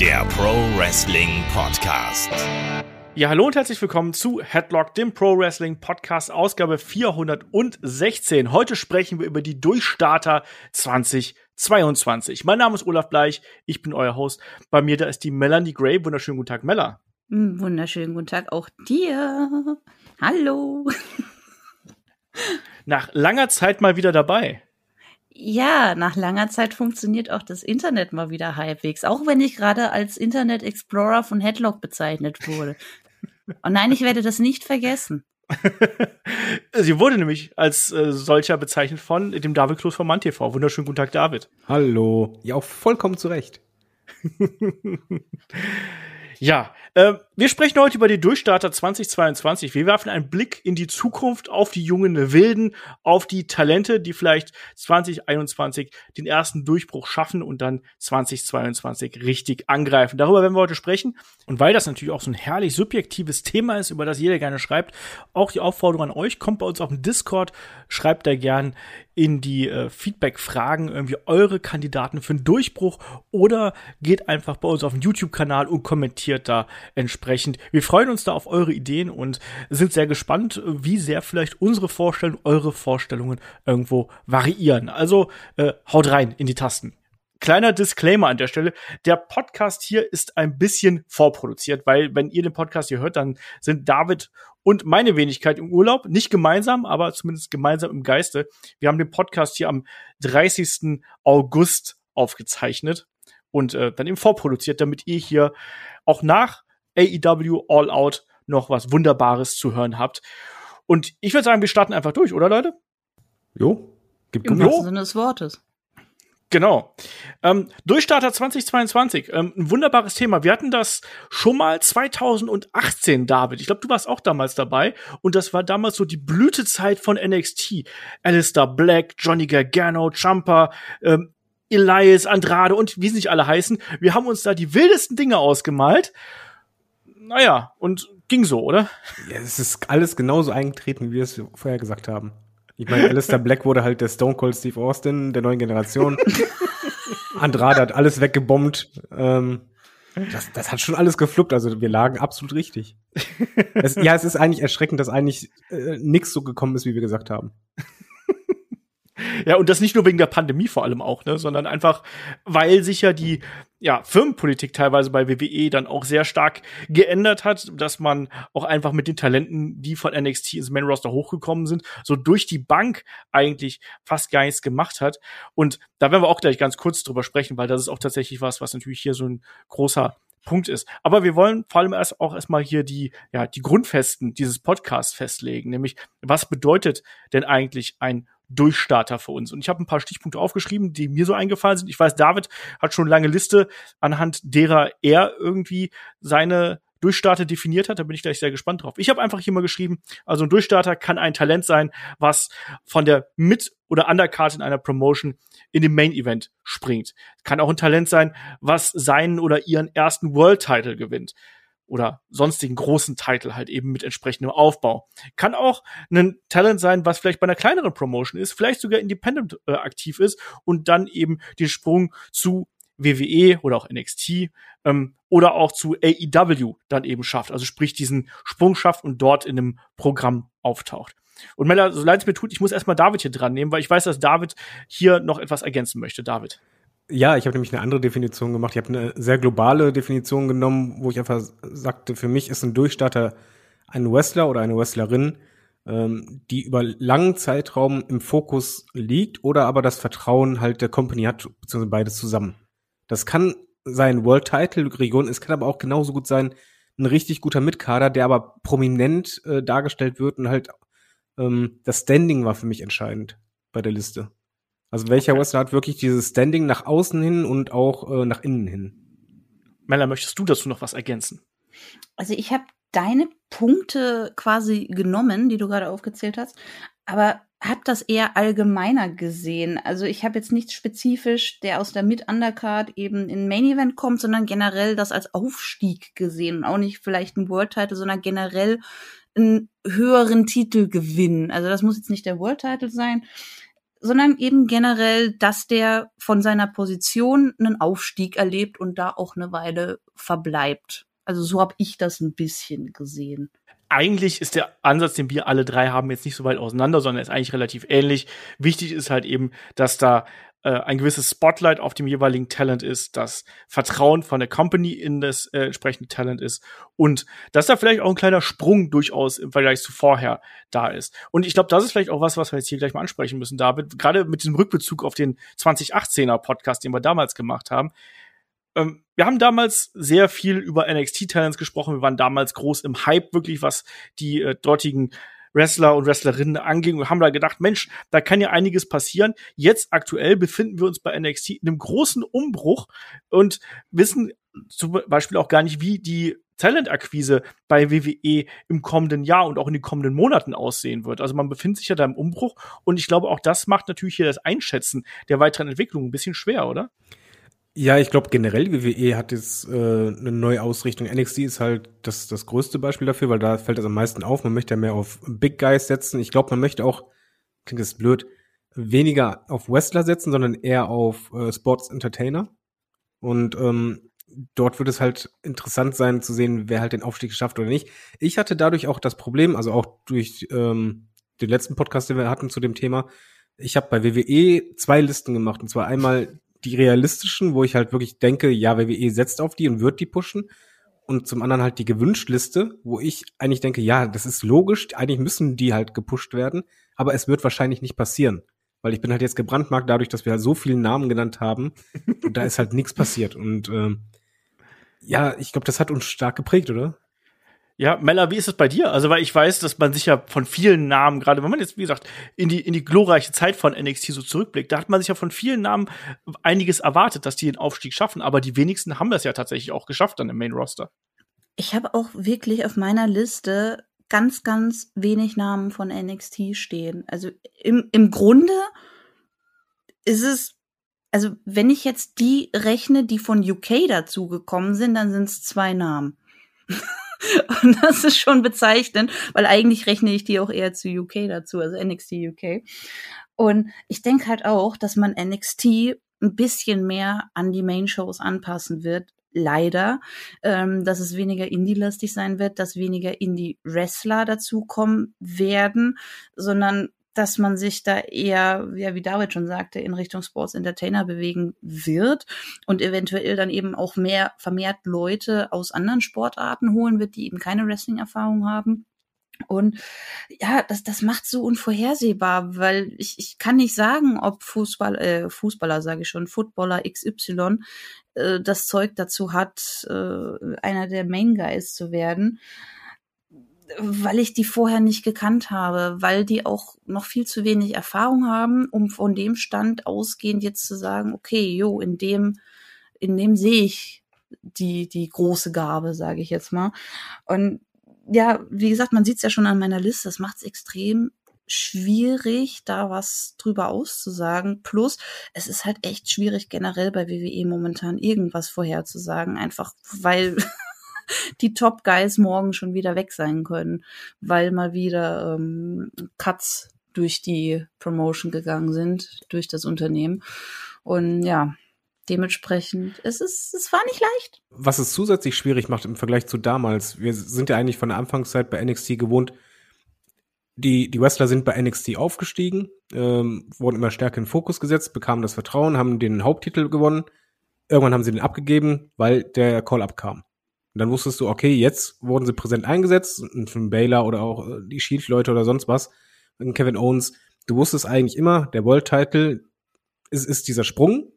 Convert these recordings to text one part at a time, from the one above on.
der Pro Wrestling Podcast. Ja, hallo und herzlich willkommen zu Headlock, dem Pro Wrestling Podcast, Ausgabe 416. Heute sprechen wir über die Durchstarter 2022. Mein Name ist Olaf Bleich, ich bin euer Host. Bei mir da ist die Melanie Gray. Wunderschönen guten Tag, Mella. Hm, wunderschönen guten Tag auch dir. Hallo. Nach langer Zeit mal wieder dabei. Ja, nach langer Zeit funktioniert auch das Internet mal wieder halbwegs, auch wenn ich gerade als Internet Explorer von Headlock bezeichnet wurde. Und nein, ich werde das nicht vergessen. Sie wurde nämlich als äh, solcher bezeichnet von dem David Kloß von MannTV. Wunderschönen guten Tag, David. Hallo. Ja, auch vollkommen zu Recht. Ja, äh, wir sprechen heute über die Durchstarter 2022. Wir werfen einen Blick in die Zukunft auf die jungen Wilden, auf die Talente, die vielleicht 2021 den ersten Durchbruch schaffen und dann 2022 richtig angreifen. Darüber werden wir heute sprechen. Und weil das natürlich auch so ein herrlich subjektives Thema ist, über das jeder gerne schreibt, auch die Aufforderung an euch, kommt bei uns auf den Discord, schreibt da gern in die äh, Feedback-Fragen irgendwie eure Kandidaten für einen Durchbruch oder geht einfach bei uns auf den YouTube-Kanal und kommentiert da entsprechend. Wir freuen uns da auf eure Ideen und sind sehr gespannt, wie sehr vielleicht unsere Vorstellungen, eure Vorstellungen irgendwo variieren. Also äh, haut rein in die Tasten. Kleiner Disclaimer an der Stelle. Der Podcast hier ist ein bisschen vorproduziert, weil wenn ihr den Podcast hier hört, dann sind David und meine Wenigkeit im Urlaub. Nicht gemeinsam, aber zumindest gemeinsam im Geiste. Wir haben den Podcast hier am 30. August aufgezeichnet und äh, dann eben vorproduziert, damit ihr hier auch nach AEW All Out noch was Wunderbares zu hören habt. Und ich würde sagen, wir starten einfach durch, oder Leute? Jo, gibt Im wahrsten Sinne des Wortes. Genau. Ähm, Durchstarter 2022, ähm, ein wunderbares Thema. Wir hatten das schon mal 2018, David. Ich glaube, du warst auch damals dabei. Und das war damals so die Blütezeit von NXT. Alistair Black, Johnny Gargano, Champa, ähm, Elias, Andrade und wie sie nicht alle heißen. Wir haben uns da die wildesten Dinge ausgemalt. Naja, und ging so, oder? Ja, es ist alles genauso eingetreten, wie wir es vorher gesagt haben. Ich meine, Alistair Black wurde halt der Stone Cold Steve Austin der neuen Generation. Andrade hat alles weggebombt. Ähm, das, das hat schon alles gefluppt, also wir lagen absolut richtig. Es, ja, es ist eigentlich erschreckend, dass eigentlich äh, nichts so gekommen ist, wie wir gesagt haben. Ja, und das nicht nur wegen der Pandemie vor allem auch, ne, sondern einfach, weil sich ja die ja, Firmenpolitik teilweise bei WWE dann auch sehr stark geändert hat, dass man auch einfach mit den Talenten, die von NXT ins Main Roster hochgekommen sind, so durch die Bank eigentlich fast gar nichts gemacht hat. Und da werden wir auch gleich ganz kurz drüber sprechen, weil das ist auch tatsächlich was, was natürlich hier so ein großer Punkt ist. Aber wir wollen vor allem erst auch erstmal hier die, ja, die Grundfesten dieses Podcasts festlegen, nämlich was bedeutet denn eigentlich ein Durchstarter für uns. Und ich habe ein paar Stichpunkte aufgeschrieben, die mir so eingefallen sind. Ich weiß, David hat schon lange Liste, anhand derer er irgendwie seine Durchstarter definiert hat. Da bin ich gleich sehr gespannt drauf. Ich habe einfach hier mal geschrieben, also ein Durchstarter kann ein Talent sein, was von der Mit- oder Undercard in einer Promotion in dem Main Event springt. Kann auch ein Talent sein, was seinen oder ihren ersten World Title gewinnt oder sonstigen großen Titel halt eben mit entsprechendem Aufbau. Kann auch ein Talent sein, was vielleicht bei einer kleineren Promotion ist, vielleicht sogar independent äh, aktiv ist und dann eben den Sprung zu WWE oder auch NXT ähm, oder auch zu AEW dann eben schafft. Also sprich diesen Sprung schafft und dort in einem Programm auftaucht. Und Mella, so leid es mir tut, ich muss erstmal David hier dran nehmen, weil ich weiß, dass David hier noch etwas ergänzen möchte. David. Ja, ich habe nämlich eine andere Definition gemacht. Ich habe eine sehr globale Definition genommen, wo ich einfach sagte, für mich ist ein Durchstarter ein Wrestler oder eine Wrestlerin, ähm, die über langen Zeitraum im Fokus liegt oder aber das Vertrauen halt der Company hat, beziehungsweise beides zusammen. Das kann sein World Title Region, es kann aber auch genauso gut sein, ein richtig guter Mitkader, der aber prominent äh, dargestellt wird und halt ähm, das Standing war für mich entscheidend bei der Liste. Also welcher okay. Wrestler hat wirklich dieses Standing nach außen hin und auch äh, nach innen hin? Mella, möchtest du dazu noch was ergänzen? Also ich habe deine Punkte quasi genommen, die du gerade aufgezählt hast, aber habe das eher allgemeiner gesehen. Also ich habe jetzt nichts spezifisch, der aus der Mid-Undercard eben in Main Event kommt, sondern generell das als Aufstieg gesehen und auch nicht vielleicht ein World Title, sondern generell einen höheren Titel gewinnen. Also das muss jetzt nicht der World Title sein, sondern eben generell, dass der von seiner Position einen Aufstieg erlebt und da auch eine Weile verbleibt. Also so habe ich das ein bisschen gesehen eigentlich ist der Ansatz, den wir alle drei haben, jetzt nicht so weit auseinander, sondern ist eigentlich relativ ähnlich. Wichtig ist halt eben, dass da äh, ein gewisses Spotlight auf dem jeweiligen Talent ist, dass Vertrauen von der Company in das äh, entsprechende Talent ist und dass da vielleicht auch ein kleiner Sprung durchaus im Vergleich zu vorher da ist. Und ich glaube, das ist vielleicht auch was, was wir jetzt hier gleich mal ansprechen müssen, David. Gerade mit diesem Rückbezug auf den 2018er Podcast, den wir damals gemacht haben ähm, wir haben damals sehr viel über NXT-Talents gesprochen. Wir waren damals groß im Hype, wirklich, was die äh, dortigen Wrestler und Wrestlerinnen anging und haben da gedacht, Mensch, da kann ja einiges passieren. Jetzt aktuell befinden wir uns bei NXT in einem großen Umbruch und wissen zum Beispiel auch gar nicht, wie die Talentakquise bei WWE im kommenden Jahr und auch in den kommenden Monaten aussehen wird. Also man befindet sich ja da im Umbruch und ich glaube, auch das macht natürlich hier das Einschätzen der weiteren Entwicklung ein bisschen schwer, oder? Ja, ich glaube generell WWE hat jetzt äh, eine neue Ausrichtung. NXT ist halt das, das größte Beispiel dafür, weil da fällt es am meisten auf. Man möchte ja mehr auf Big Guys setzen. Ich glaube, man möchte auch, klingt das blöd, weniger auf Wrestler setzen, sondern eher auf äh, Sports Entertainer. Und ähm, dort wird es halt interessant sein zu sehen, wer halt den Aufstieg schafft oder nicht. Ich hatte dadurch auch das Problem, also auch durch ähm, den letzten Podcast, den wir hatten zu dem Thema, ich habe bei WWE zwei Listen gemacht. Und zwar einmal die realistischen, wo ich halt wirklich denke, ja, WWE setzt auf die und wird die pushen. Und zum anderen halt die Gewünschtliste, wo ich eigentlich denke, ja, das ist logisch, eigentlich müssen die halt gepusht werden, aber es wird wahrscheinlich nicht passieren. Weil ich bin halt jetzt gebrandmarkt dadurch, dass wir halt so viele Namen genannt haben und da ist halt nichts passiert. Und ähm, ja, ich glaube, das hat uns stark geprägt, oder? Ja, Mella, wie ist es bei dir? Also, weil ich weiß, dass man sich ja von vielen Namen, gerade wenn man jetzt, wie gesagt, in die, in die glorreiche Zeit von NXT so zurückblickt, da hat man sich ja von vielen Namen einiges erwartet, dass die den Aufstieg schaffen, aber die wenigsten haben das ja tatsächlich auch geschafft dann im Main Roster. Ich habe auch wirklich auf meiner Liste ganz, ganz wenig Namen von NXT stehen. Also im, im Grunde ist es, also wenn ich jetzt die rechne, die von UK dazugekommen sind, dann sind es zwei Namen. Und das ist schon bezeichnend, weil eigentlich rechne ich die auch eher zu UK dazu, also NXT UK. Und ich denke halt auch, dass man NXT ein bisschen mehr an die Main-Shows anpassen wird. Leider, ähm, dass es weniger Indie-lastig sein wird, dass weniger Indie-Wrestler dazukommen werden, sondern dass man sich da eher, ja, wie David schon sagte, in Richtung Sports Entertainer bewegen wird und eventuell dann eben auch mehr vermehrt Leute aus anderen Sportarten holen wird, die eben keine Wrestling-Erfahrung haben. Und ja, das, das macht so unvorhersehbar, weil ich, ich kann nicht sagen, ob Fußball, äh, Fußballer, sage ich schon, Footballer XY äh, das Zeug dazu hat, äh, einer der Main Guys zu werden weil ich die vorher nicht gekannt habe, weil die auch noch viel zu wenig Erfahrung haben, um von dem Stand ausgehend jetzt zu sagen, okay, jo, in dem, in dem sehe ich die, die große Gabe, sage ich jetzt mal. Und ja, wie gesagt, man sieht es ja schon an meiner Liste, das macht es extrem schwierig, da was drüber auszusagen. Plus, es ist halt echt schwierig, generell bei WWE momentan irgendwas vorherzusagen, einfach weil die Top Guys morgen schon wieder weg sein können, weil mal wieder ähm, Cuts durch die Promotion gegangen sind, durch das Unternehmen. Und ja, dementsprechend, es ist, es war nicht leicht. Was es zusätzlich schwierig macht im Vergleich zu damals, wir sind ja eigentlich von der Anfangszeit bei NXT gewohnt, die, die Wrestler sind bei NXT aufgestiegen, ähm, wurden immer stärker in Fokus gesetzt, bekamen das Vertrauen, haben den Haupttitel gewonnen. Irgendwann haben sie den abgegeben, weil der Call-Up kam. Und dann wusstest du, okay, jetzt wurden sie präsent eingesetzt, von Baylor oder auch äh, die Shield-Leute oder sonst was, und Kevin Owens. Du wusstest eigentlich immer, der World-Title ist, ist dieser Sprung.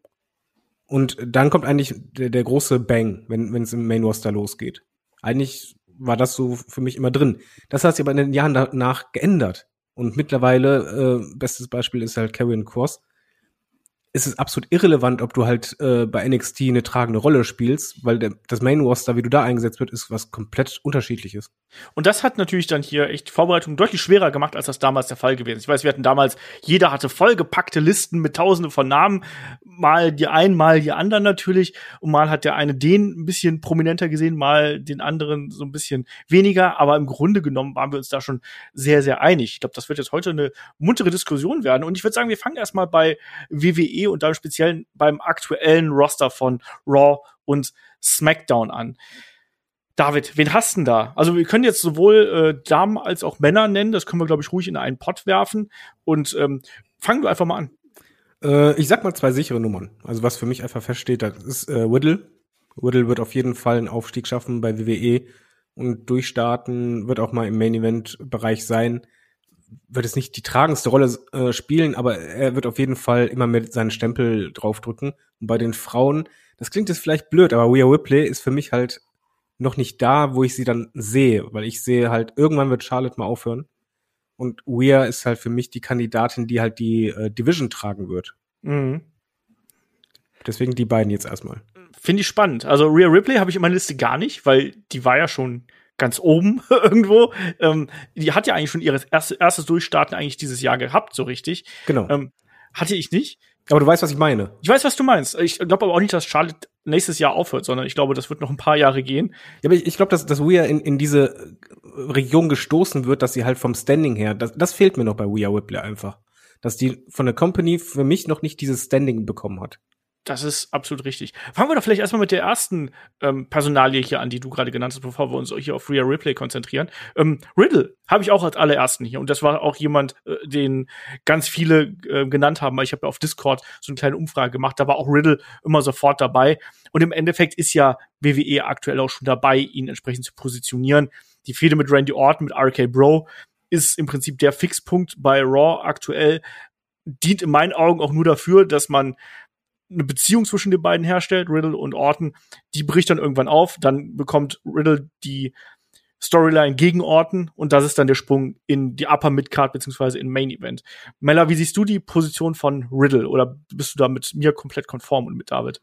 Und dann kommt eigentlich der, der große Bang, wenn es im Main Roster losgeht. Eigentlich war das so für mich immer drin. Das hat sich aber in den Jahren danach geändert. Und mittlerweile, äh, bestes Beispiel ist halt Karrion Cross. Ist es absolut irrelevant, ob du halt äh, bei NXT eine tragende Rolle spielst, weil der, das Main Roster, wie du da eingesetzt wird, ist was komplett unterschiedliches. Und das hat natürlich dann hier echt Vorbereitung deutlich schwerer gemacht, als das damals der Fall gewesen ist. Ich weiß, wir hatten damals, jeder hatte vollgepackte Listen mit tausenden von Namen, mal die einen, mal die anderen natürlich, und mal hat der eine den ein bisschen prominenter gesehen, mal den anderen so ein bisschen weniger, aber im Grunde genommen waren wir uns da schon sehr, sehr einig. Ich glaube, das wird jetzt heute eine muntere Diskussion werden. Und ich würde sagen, wir fangen erstmal bei WWE WWE und dann speziell beim aktuellen Roster von Raw und SmackDown an. David, wen hast denn da? Also wir können jetzt sowohl äh, Damen als auch Männer nennen, das können wir, glaube ich, ruhig in einen Pott werfen. Und ähm, fangen wir einfach mal an. Äh, ich sag mal zwei sichere Nummern. Also was für mich einfach feststeht, das ist äh, Whittle. Whittle wird auf jeden Fall einen Aufstieg schaffen bei WWE und durchstarten, wird auch mal im Main-Event-Bereich sein wird es nicht die tragendste Rolle äh, spielen, aber er wird auf jeden Fall immer mit seinen Stempel draufdrücken. Und bei den Frauen, das klingt jetzt vielleicht blöd, aber Rhea Ripley ist für mich halt noch nicht da, wo ich sie dann sehe, weil ich sehe halt, irgendwann wird Charlotte mal aufhören. Und Rhea ist halt für mich die Kandidatin, die halt die äh, Division tragen wird. Mhm. Deswegen die beiden jetzt erstmal. Finde ich spannend. Also Rhea Ripley habe ich in meiner Liste gar nicht, weil die war ja schon ganz oben irgendwo. Ähm, die hat ja eigentlich schon ihr erstes, erstes Durchstarten eigentlich dieses Jahr gehabt, so richtig. Genau. Ähm, hatte ich nicht. Aber du weißt, was ich meine. Ich weiß, was du meinst. Ich glaube aber auch nicht, dass Charlotte nächstes Jahr aufhört, sondern ich glaube, das wird noch ein paar Jahre gehen. Ja, aber ich, ich glaube, dass, dass Rhea in, in diese Region gestoßen wird, dass sie halt vom Standing her, das, das fehlt mir noch bei Rhea Whipley einfach. Dass die von der Company für mich noch nicht dieses Standing bekommen hat. Das ist absolut richtig. Fangen wir doch vielleicht erstmal mit der ersten ähm, Personalie hier an, die du gerade genannt hast, bevor wir uns hier auf Rhea Ripley konzentrieren. Ähm, Riddle habe ich auch als allerersten hier und das war auch jemand, äh, den ganz viele äh, genannt haben, ich habe ja auf Discord so eine kleine Umfrage gemacht, da war auch Riddle immer sofort dabei und im Endeffekt ist ja WWE aktuell auch schon dabei, ihn entsprechend zu positionieren. Die Fehde mit Randy Orton, mit RK Bro ist im Prinzip der Fixpunkt bei Raw aktuell dient in meinen Augen auch nur dafür, dass man eine Beziehung zwischen den beiden herstellt, Riddle und Orton, die bricht dann irgendwann auf, dann bekommt Riddle die Storyline gegen Orton und das ist dann der Sprung in die Upper Midcard beziehungsweise in Main Event. Mella, wie siehst du die Position von Riddle oder bist du da mit mir komplett konform und mit David?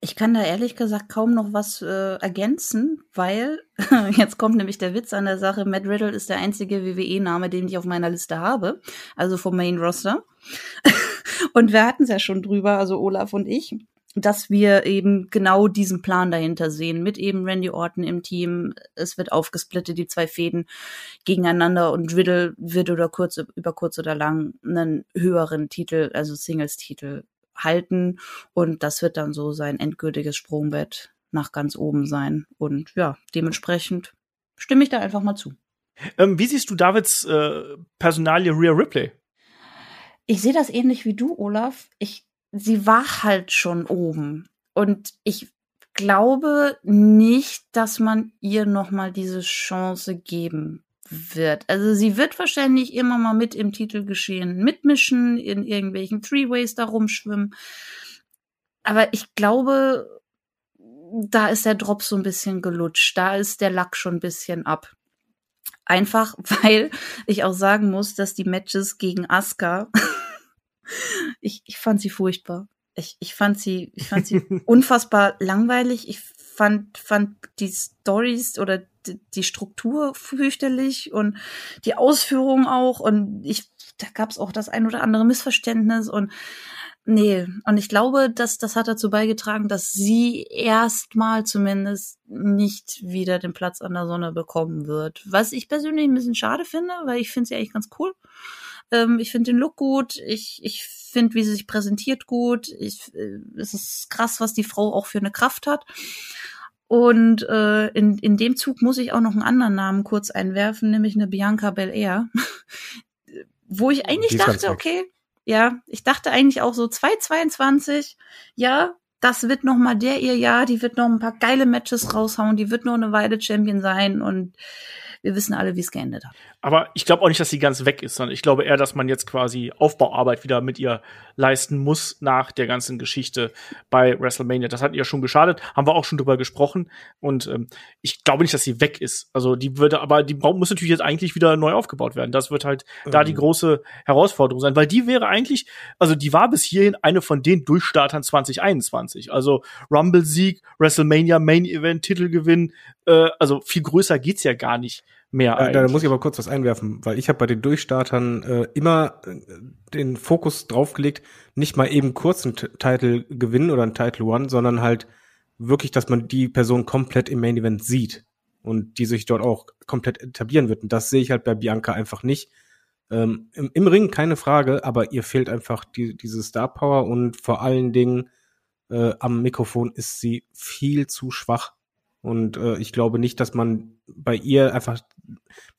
Ich kann da ehrlich gesagt kaum noch was äh, ergänzen, weil jetzt kommt nämlich der Witz an der Sache. Matt Riddle ist der einzige WWE-Name, den ich auf meiner Liste habe, also vom Main Roster. Und wir hatten es ja schon drüber, also Olaf und ich, dass wir eben genau diesen Plan dahinter sehen, mit eben Randy Orton im Team. Es wird aufgesplittet, die zwei Fäden gegeneinander und Riddle wird oder kurz, über kurz oder lang einen höheren Titel, also Singles-Titel halten und das wird dann so sein endgültiges Sprungbett nach ganz oben sein. Und ja, dementsprechend stimme ich da einfach mal zu. Ähm, wie siehst du Davids äh, Personalie Rhea Ripley? Ich sehe das ähnlich wie du, Olaf. Ich, sie war halt schon oben. Und ich glaube nicht, dass man ihr noch mal diese Chance geben wird. Also sie wird wahrscheinlich immer mal mit im Titelgeschehen mitmischen, in irgendwelchen Three-Ways da rumschwimmen. Aber ich glaube, da ist der Drop so ein bisschen gelutscht. Da ist der Lack schon ein bisschen ab. Einfach, weil ich auch sagen muss, dass die Matches gegen Asuka, ich, ich fand sie furchtbar. Ich, ich fand sie, ich fand sie unfassbar langweilig. Ich fand, fand die Stories oder die Struktur fürchterlich und die Ausführung auch. Und ich, da gab es auch das ein oder andere Missverständnis und nee. Und ich glaube, dass das hat dazu beigetragen, dass sie erstmal zumindest nicht wieder den Platz an der Sonne bekommen wird. Was ich persönlich ein bisschen schade finde, weil ich finde sie eigentlich ganz cool. Ähm, ich finde den Look gut. Ich, ich finde, wie sie sich präsentiert gut. Ich, äh, es ist krass, was die Frau auch für eine Kraft hat. Und äh, in, in dem Zug muss ich auch noch einen anderen Namen kurz einwerfen, nämlich eine Bianca Belair. Wo ich eigentlich dachte, okay, ja, ich dachte eigentlich auch so 222, ja, das wird noch mal der ihr Jahr, die wird noch ein paar geile Matches raushauen, die wird noch eine Weile Champion sein und wir wissen alle, wie es geendet hat. Aber ich glaube auch nicht, dass sie ganz weg ist, sondern ich glaube eher, dass man jetzt quasi Aufbauarbeit wieder mit ihr leisten muss nach der ganzen Geschichte bei WrestleMania. Das hat ihr schon geschadet, haben wir auch schon drüber gesprochen. Und ähm, ich glaube nicht, dass sie weg ist. Also die würde, aber die muss natürlich jetzt eigentlich wieder neu aufgebaut werden. Das wird halt mhm. da die große Herausforderung sein, weil die wäre eigentlich, also die war bis hierhin eine von den Durchstartern 2021. Also Rumble-Sieg, WrestleMania Main Event, Titelgewinn, äh, also viel größer geht's ja gar nicht mehr. Äh, da muss ich aber kurz was einwerfen, weil ich habe bei den Durchstartern äh, immer äh, den Fokus draufgelegt, nicht mal eben kurz einen Title gewinnen oder einen Title One, sondern halt wirklich, dass man die Person komplett im Main Event sieht und die sich dort auch komplett etablieren wird. Und das sehe ich halt bei Bianca einfach nicht. Ähm, im, im, Ring keine Frage, aber ihr fehlt einfach die, diese Star Power und vor allen Dingen äh, am Mikrofon ist sie viel zu schwach. Und äh, ich glaube nicht, dass man bei ihr einfach,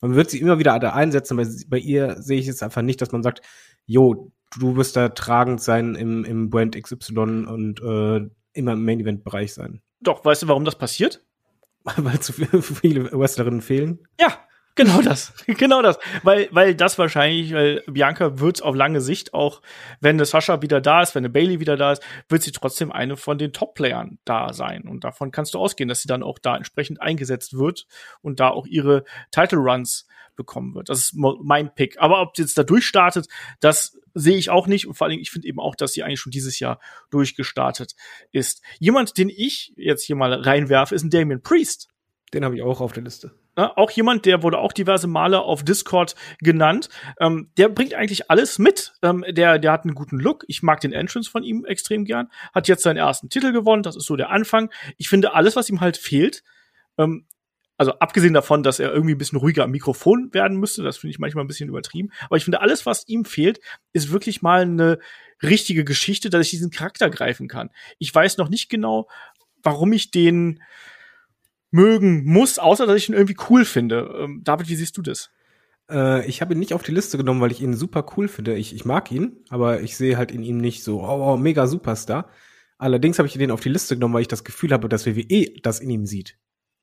man wird sie immer wieder da einsetzen, aber bei ihr sehe ich es einfach nicht, dass man sagt, jo, du wirst da tragend sein im, im Brand XY und äh, immer im Main-Event-Bereich sein. Doch, weißt du, warum das passiert? Weil zu viele Wrestlerinnen fehlen? Ja, Genau das, genau das, weil weil das wahrscheinlich, weil Bianca wird auf lange Sicht auch, wenn eine Sascha wieder da ist, wenn eine Bailey wieder da ist, wird sie trotzdem eine von den Top-Playern da sein und davon kannst du ausgehen, dass sie dann auch da entsprechend eingesetzt wird und da auch ihre Title Runs bekommen wird. Das ist mein Pick. Aber ob sie jetzt da durchstartet, das sehe ich auch nicht und vor allem ich finde eben auch, dass sie eigentlich schon dieses Jahr durchgestartet ist. Jemand, den ich jetzt hier mal reinwerfe, ist ein Damien Priest. Den habe ich auch auf der Liste. Ja, auch jemand, der wurde auch diverse Male auf Discord genannt. Ähm, der bringt eigentlich alles mit. Ähm, der, der hat einen guten Look. Ich mag den Entrance von ihm extrem gern. Hat jetzt seinen ersten Titel gewonnen. Das ist so der Anfang. Ich finde alles, was ihm halt fehlt, ähm, also abgesehen davon, dass er irgendwie ein bisschen ruhiger am Mikrofon werden müsste, das finde ich manchmal ein bisschen übertrieben. Aber ich finde, alles, was ihm fehlt, ist wirklich mal eine richtige Geschichte, dass ich diesen Charakter greifen kann. Ich weiß noch nicht genau, warum ich den mögen muss, außer dass ich ihn irgendwie cool finde. Ähm, David, wie siehst du das? Äh, ich habe ihn nicht auf die Liste genommen, weil ich ihn super cool finde. Ich, ich mag ihn, aber ich sehe halt in ihm nicht so, oh, oh mega Superstar. Allerdings habe ich den auf die Liste genommen, weil ich das Gefühl habe, dass WWE das in ihm sieht.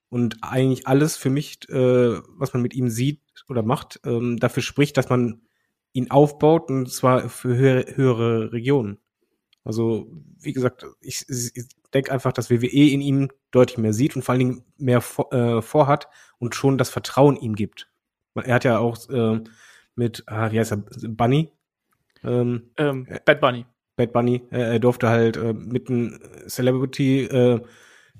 Und eigentlich alles für mich, äh, was man mit ihm sieht oder macht, ähm, dafür spricht, dass man ihn aufbaut und zwar für höhere, höhere Regionen. Also, wie gesagt, ich, ich denke einfach, dass WWE in ihm deutlich mehr sieht und vor allen Dingen mehr vor, äh, vorhat und schon das Vertrauen ihm gibt. Er hat ja auch äh, mit, ah, wie heißt er, Bunny? Ähm, ähm, Bad Bunny. Bad Bunny. Äh, er durfte halt äh, mit einem Celebrity äh,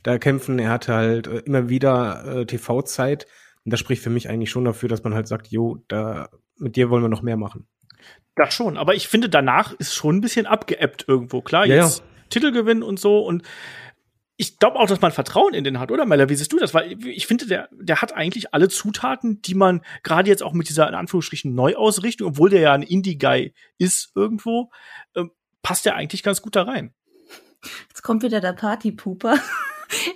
da kämpfen. Er hatte halt äh, immer wieder äh, TV-Zeit. Und das spricht für mich eigentlich schon dafür, dass man halt sagt, jo, da mit dir wollen wir noch mehr machen. Das schon, aber ich finde, danach ist schon ein bisschen abgeebbt irgendwo. Klar, jetzt ja, ja. Titelgewinn und so und ich glaube auch, dass man Vertrauen in den hat, oder Mella? Wie siehst du das? Weil ich finde, der, der hat eigentlich alle Zutaten, die man gerade jetzt auch mit dieser in Anführungsstrichen Neuausrichtung, obwohl der ja ein Indie-Guy ist irgendwo, äh, passt der eigentlich ganz gut da rein. Jetzt kommt wieder der Partypooper.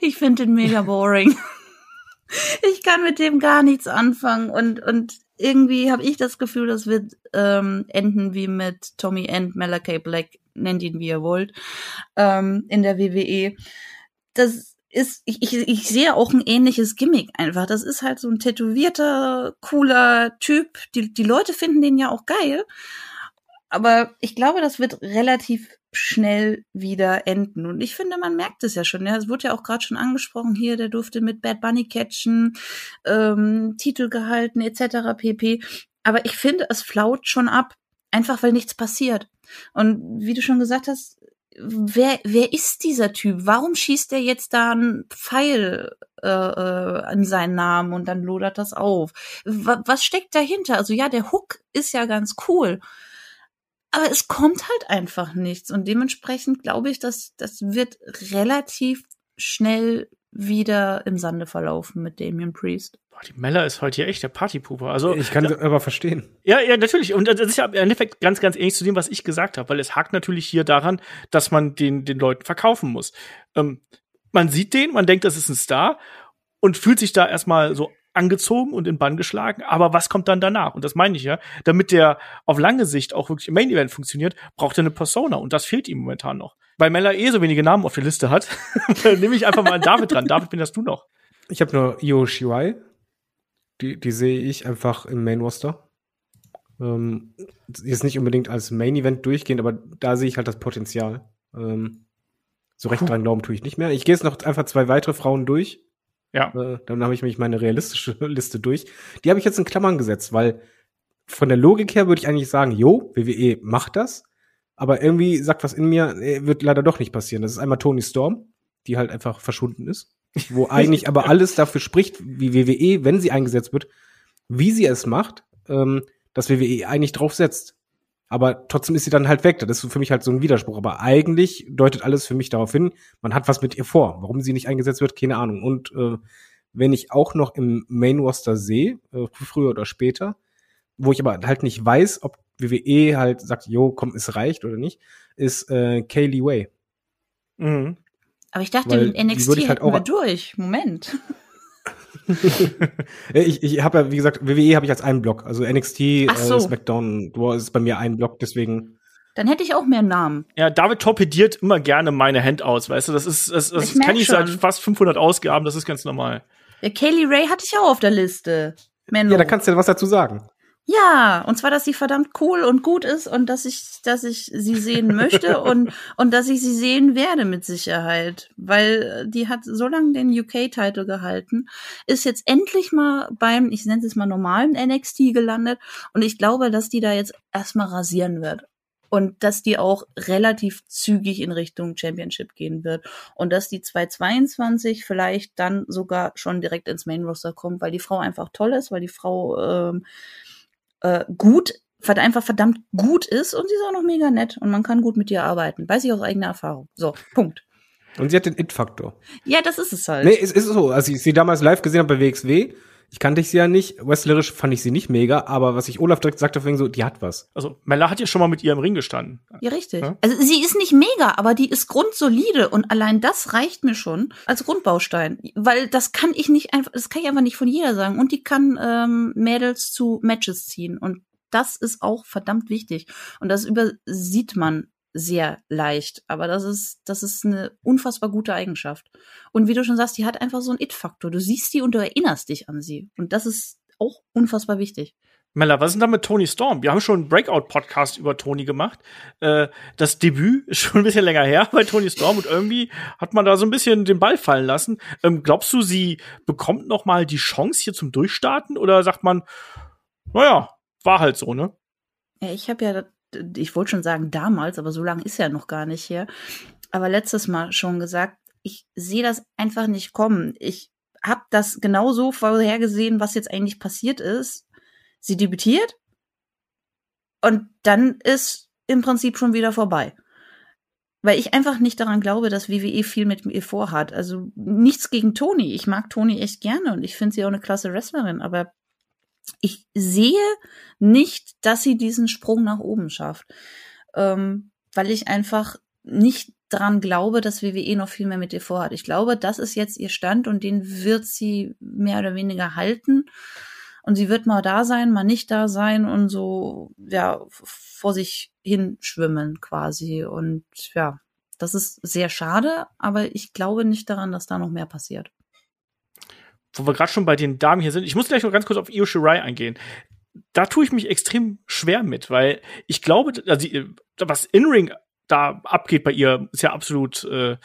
Ich finde den mega boring. Ich kann mit dem gar nichts anfangen und, und irgendwie habe ich das Gefühl, das wird ähm, enden wie mit Tommy End, Malachi Black, nennt ihn wie ihr wollt, ähm, in der WWE. Das ist, ich, ich, ich sehe auch ein ähnliches Gimmick einfach. Das ist halt so ein tätowierter, cooler Typ. Die, die Leute finden den ja auch geil. Aber ich glaube, das wird relativ schnell wieder enden. Und ich finde, man merkt es ja schon. Ja, es wurde ja auch gerade schon angesprochen hier, der durfte mit Bad Bunny catchen, ähm, Titel gehalten etc. pp. Aber ich finde, es flaut schon ab, einfach weil nichts passiert. Und wie du schon gesagt hast, wer, wer ist dieser Typ? Warum schießt er jetzt da einen Pfeil äh, äh, in seinen Namen und dann lodert das auf? W was steckt dahinter? Also ja, der Hook ist ja ganz cool. Aber es kommt halt einfach nichts. Und dementsprechend glaube ich, dass das wird relativ schnell wieder im Sande verlaufen mit Damien Priest. Boah, die Mella ist heute hier echt der Partypuper. Also ich kann da, aber verstehen. Ja, ja, natürlich. Und das ist ja im Endeffekt ganz, ganz ähnlich zu dem, was ich gesagt habe, weil es hakt natürlich hier daran, dass man den den Leuten verkaufen muss. Ähm, man sieht den, man denkt, das ist ein Star und fühlt sich da erstmal so angezogen und in Bann geschlagen, aber was kommt dann danach? Und das meine ich ja, damit der auf lange Sicht auch wirklich im Main Event funktioniert, braucht er eine Persona und das fehlt ihm momentan noch. Weil Mella eh so wenige Namen auf der Liste hat, nehme ich einfach mal David dran. David, bin das du noch? Ich habe nur Io Shirai. Die, die sehe ich einfach im Main Roster. Ähm, jetzt nicht unbedingt als Main Event durchgehend, aber da sehe ich halt das Potenzial. Ähm, so recht dran glauben tue ich nicht mehr. Ich gehe jetzt noch einfach zwei weitere Frauen durch. Ja. Äh, dann habe ich nämlich meine realistische Liste durch. Die habe ich jetzt in Klammern gesetzt, weil von der Logik her würde ich eigentlich sagen, jo, WWE macht das. Aber irgendwie sagt was in mir, äh, wird leider doch nicht passieren. Das ist einmal Tony Storm, die halt einfach verschwunden ist. Wo eigentlich aber alles dafür spricht, wie WWE, wenn sie eingesetzt wird, wie sie es macht, ähm, dass WWE eigentlich drauf setzt. Aber trotzdem ist sie dann halt weg. Das ist für mich halt so ein Widerspruch. Aber eigentlich deutet alles für mich darauf hin, man hat was mit ihr vor. Warum sie nicht eingesetzt wird, keine Ahnung. Und äh, wenn ich auch noch im Main Roster sehe, äh, früher oder später, wo ich aber halt nicht weiß, ob WWE halt sagt, jo, komm, es reicht oder nicht, ist äh, Kaylee Way. Mhm. Aber ich dachte, Weil NXT würde ich halt hätten wir auch- durch. Moment. Äh, ich ich habe ja, wie gesagt, WWE habe ich als einen Block. Also NXT, Ach so. äh, SmackDown, Raw ist bei mir ein Block, deswegen. Dann hätte ich auch mehr Namen. Ja, David torpediert immer gerne meine Handouts, weißt du, das ist, das, das kenne ich seit fast 500 Ausgaben, das ist ganz normal. Ja, Kaylee Ray hatte ich auch auf der Liste. Menlo. Ja, da kannst du ja was dazu sagen. Ja, und zwar, dass sie verdammt cool und gut ist und dass ich, dass ich sie sehen möchte und, und dass ich sie sehen werde mit Sicherheit. Weil äh, die hat so lange den UK-Titel gehalten, ist jetzt endlich mal beim, ich nenne es mal normalen NXT gelandet und ich glaube, dass die da jetzt erstmal rasieren wird. Und dass die auch relativ zügig in Richtung Championship gehen wird. Und dass die 222 vielleicht dann sogar schon direkt ins Main Roster kommt, weil die Frau einfach toll ist, weil die Frau ähm, äh, gut, einfach verdammt gut ist und sie ist auch noch mega nett und man kann gut mit ihr arbeiten. Weiß ich aus eigener Erfahrung. So, Punkt. Und sie hat den It-Faktor. Ja, das ist es halt. Nee, es ist so. Als ich sie damals live gesehen habe bei WXW, ich kannte ich sie ja nicht. Wrestlerisch fand ich sie nicht mega, aber was ich Olaf direkt sagte, fing so, die hat was. Also, Mella hat ja schon mal mit ihr im Ring gestanden. Ja, richtig. Ja. Also sie ist nicht mega, aber die ist grundsolide und allein das reicht mir schon als Grundbaustein, weil das kann ich nicht einfach, das kann ich einfach nicht von jeder sagen. Und die kann ähm, Mädels zu Matches ziehen und das ist auch verdammt wichtig und das übersieht man sehr leicht, aber das ist das ist eine unfassbar gute Eigenschaft. Und wie du schon sagst, die hat einfach so einen It-Faktor. Du siehst die und du erinnerst dich an sie und das ist auch unfassbar wichtig. Mella, was ist denn da mit Tony Storm? Wir haben schon einen Breakout-Podcast über Tony gemacht. Äh, das Debüt ist schon ein bisschen länger her bei Tony Storm und irgendwie hat man da so ein bisschen den Ball fallen lassen. Ähm, glaubst du, sie bekommt noch mal die Chance hier zum Durchstarten oder sagt man, naja, war halt so, ne? Ja, ich habe ja, ich wollte schon sagen damals, aber so lange ist ja noch gar nicht her. Aber letztes Mal schon gesagt, ich sehe das einfach nicht kommen. Ich habe das genauso vorhergesehen, was jetzt eigentlich passiert ist. Sie debütiert und dann ist im Prinzip schon wieder vorbei. Weil ich einfach nicht daran glaube, dass WWE viel mit ihr vorhat. Also nichts gegen Toni. Ich mag Toni echt gerne und ich finde sie auch eine klasse Wrestlerin, aber ich sehe nicht, dass sie diesen Sprung nach oben schafft. Ähm, weil ich einfach nicht dran glaube, dass WWE noch viel mehr mit ihr vorhat. Ich glaube, das ist jetzt ihr Stand und den wird sie mehr oder weniger halten. Und sie wird mal da sein, mal nicht da sein und so, ja, vor sich hin schwimmen quasi. Und ja, das ist sehr schade, aber ich glaube nicht daran, dass da noch mehr passiert. Wo wir gerade schon bei den Damen hier sind, ich muss gleich noch ganz kurz auf Io Shirai eingehen. Da tue ich mich extrem schwer mit, weil ich glaube, also, die- was In-Ring da abgeht bei ihr, ist ja absolut äh,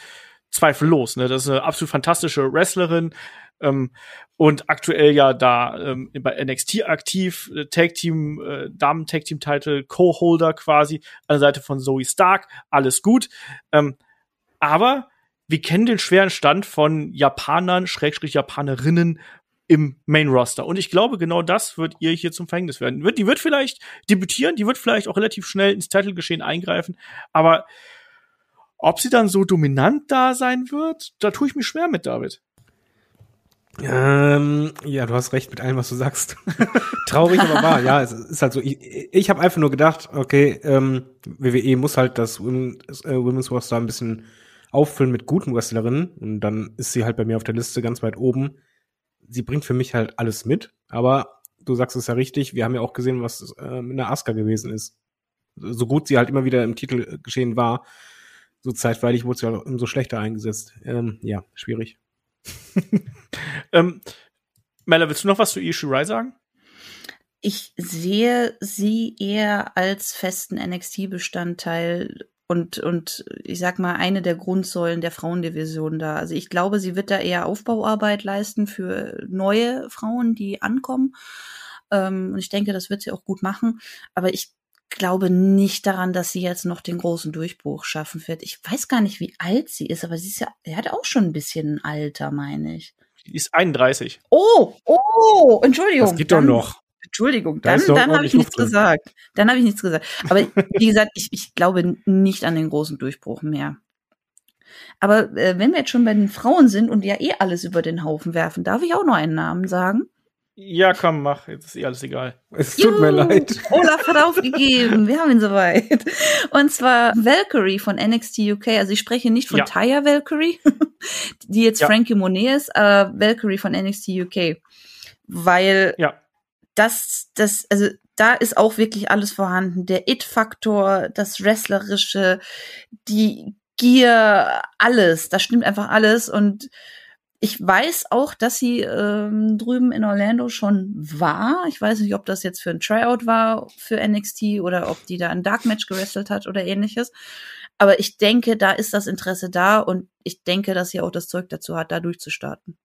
zweifellos. Ne? Das ist eine absolut fantastische Wrestlerin ähm, und aktuell ja da ähm, bei NXT aktiv, äh, Tag Team, äh, Damen Tag Team Title, Co-Holder quasi an der Seite von Zoe Stark, alles gut. Ähm, aber wir kennen den schweren Stand von Japanern, Schrägstrich Japanerinnen im Main Roster. Und ich glaube, genau das wird ihr hier zum Verhängnis werden. Die wird vielleicht debütieren, die wird vielleicht auch relativ schnell ins Titelgeschehen eingreifen, aber ob sie dann so dominant da sein wird, da tue ich mich schwer mit, David. Ähm, ja, du hast recht mit allem, was du sagst. Traurig, aber wahr. Ja, es ist halt so. Ich, ich habe einfach nur gedacht, okay, ähm, WWE muss halt das Women, äh, Women's Roster ein bisschen auffüllen mit guten Wrestlerinnen und dann ist sie halt bei mir auf der Liste ganz weit oben. Sie bringt für mich halt alles mit, aber du sagst es ja richtig, wir haben ja auch gesehen, was äh, mit der Asuka gewesen ist. So gut sie halt immer wieder im Titel geschehen war, so zeitweilig wurde sie halt auch umso schlechter eingesetzt. Ähm, ja, schwierig. Ähm, Mella, willst du noch was zu Io Shirai sagen? Ich sehe sie eher als festen NXT-Bestandteil und, und ich sag mal, eine der Grundsäulen der Frauendivision da. Also ich glaube, sie wird da eher Aufbauarbeit leisten für neue Frauen, die ankommen. Ähm, und ich denke, das wird sie auch gut machen. Aber ich glaube nicht daran, dass sie jetzt noch den großen Durchbruch schaffen wird. Ich weiß gar nicht, wie alt sie ist, aber sie ist ja, er hat auch schon ein bisschen ein Alter, meine ich. Die ist 31. Oh, oh, Entschuldigung. Das geht doch noch. Entschuldigung, Da dann, dann habe ich nichts drin. gesagt. Dann habe ich nichts gesagt. Aber wie gesagt, ich, ich glaube nicht an den großen Durchbruch mehr. Aber äh, wenn wir jetzt schon bei den Frauen sind und ja eh alles über den Haufen werfen, darf ich auch noch einen Namen sagen? Ja, komm, mach. Jetzt ist eh alles egal. Es tut mir Juhu, leid. Olaf hat aufgegeben. Wir haben ihn soweit. Und zwar Valkyrie von NXT UK. Also ich spreche nicht von Ja. Taya Valkyrie, die jetzt Ja. Frankie Monet ist, aber Valkyrie von NXT UK. Weil Ja. Das, das, also da ist auch wirklich alles vorhanden. Der It-Faktor, das Wrestlerische, die Gier, alles. Da stimmt einfach alles. Und ich weiß auch, dass sie ähm, drüben in Orlando schon war. Ich weiß nicht, ob das jetzt für ein Tryout war für NXT oder ob die da ein Dark Match gewrestelt hat oder ähnliches. Aber ich denke, da ist das Interesse da und ich denke, dass sie auch das Zeug dazu hat, da durchzustarten.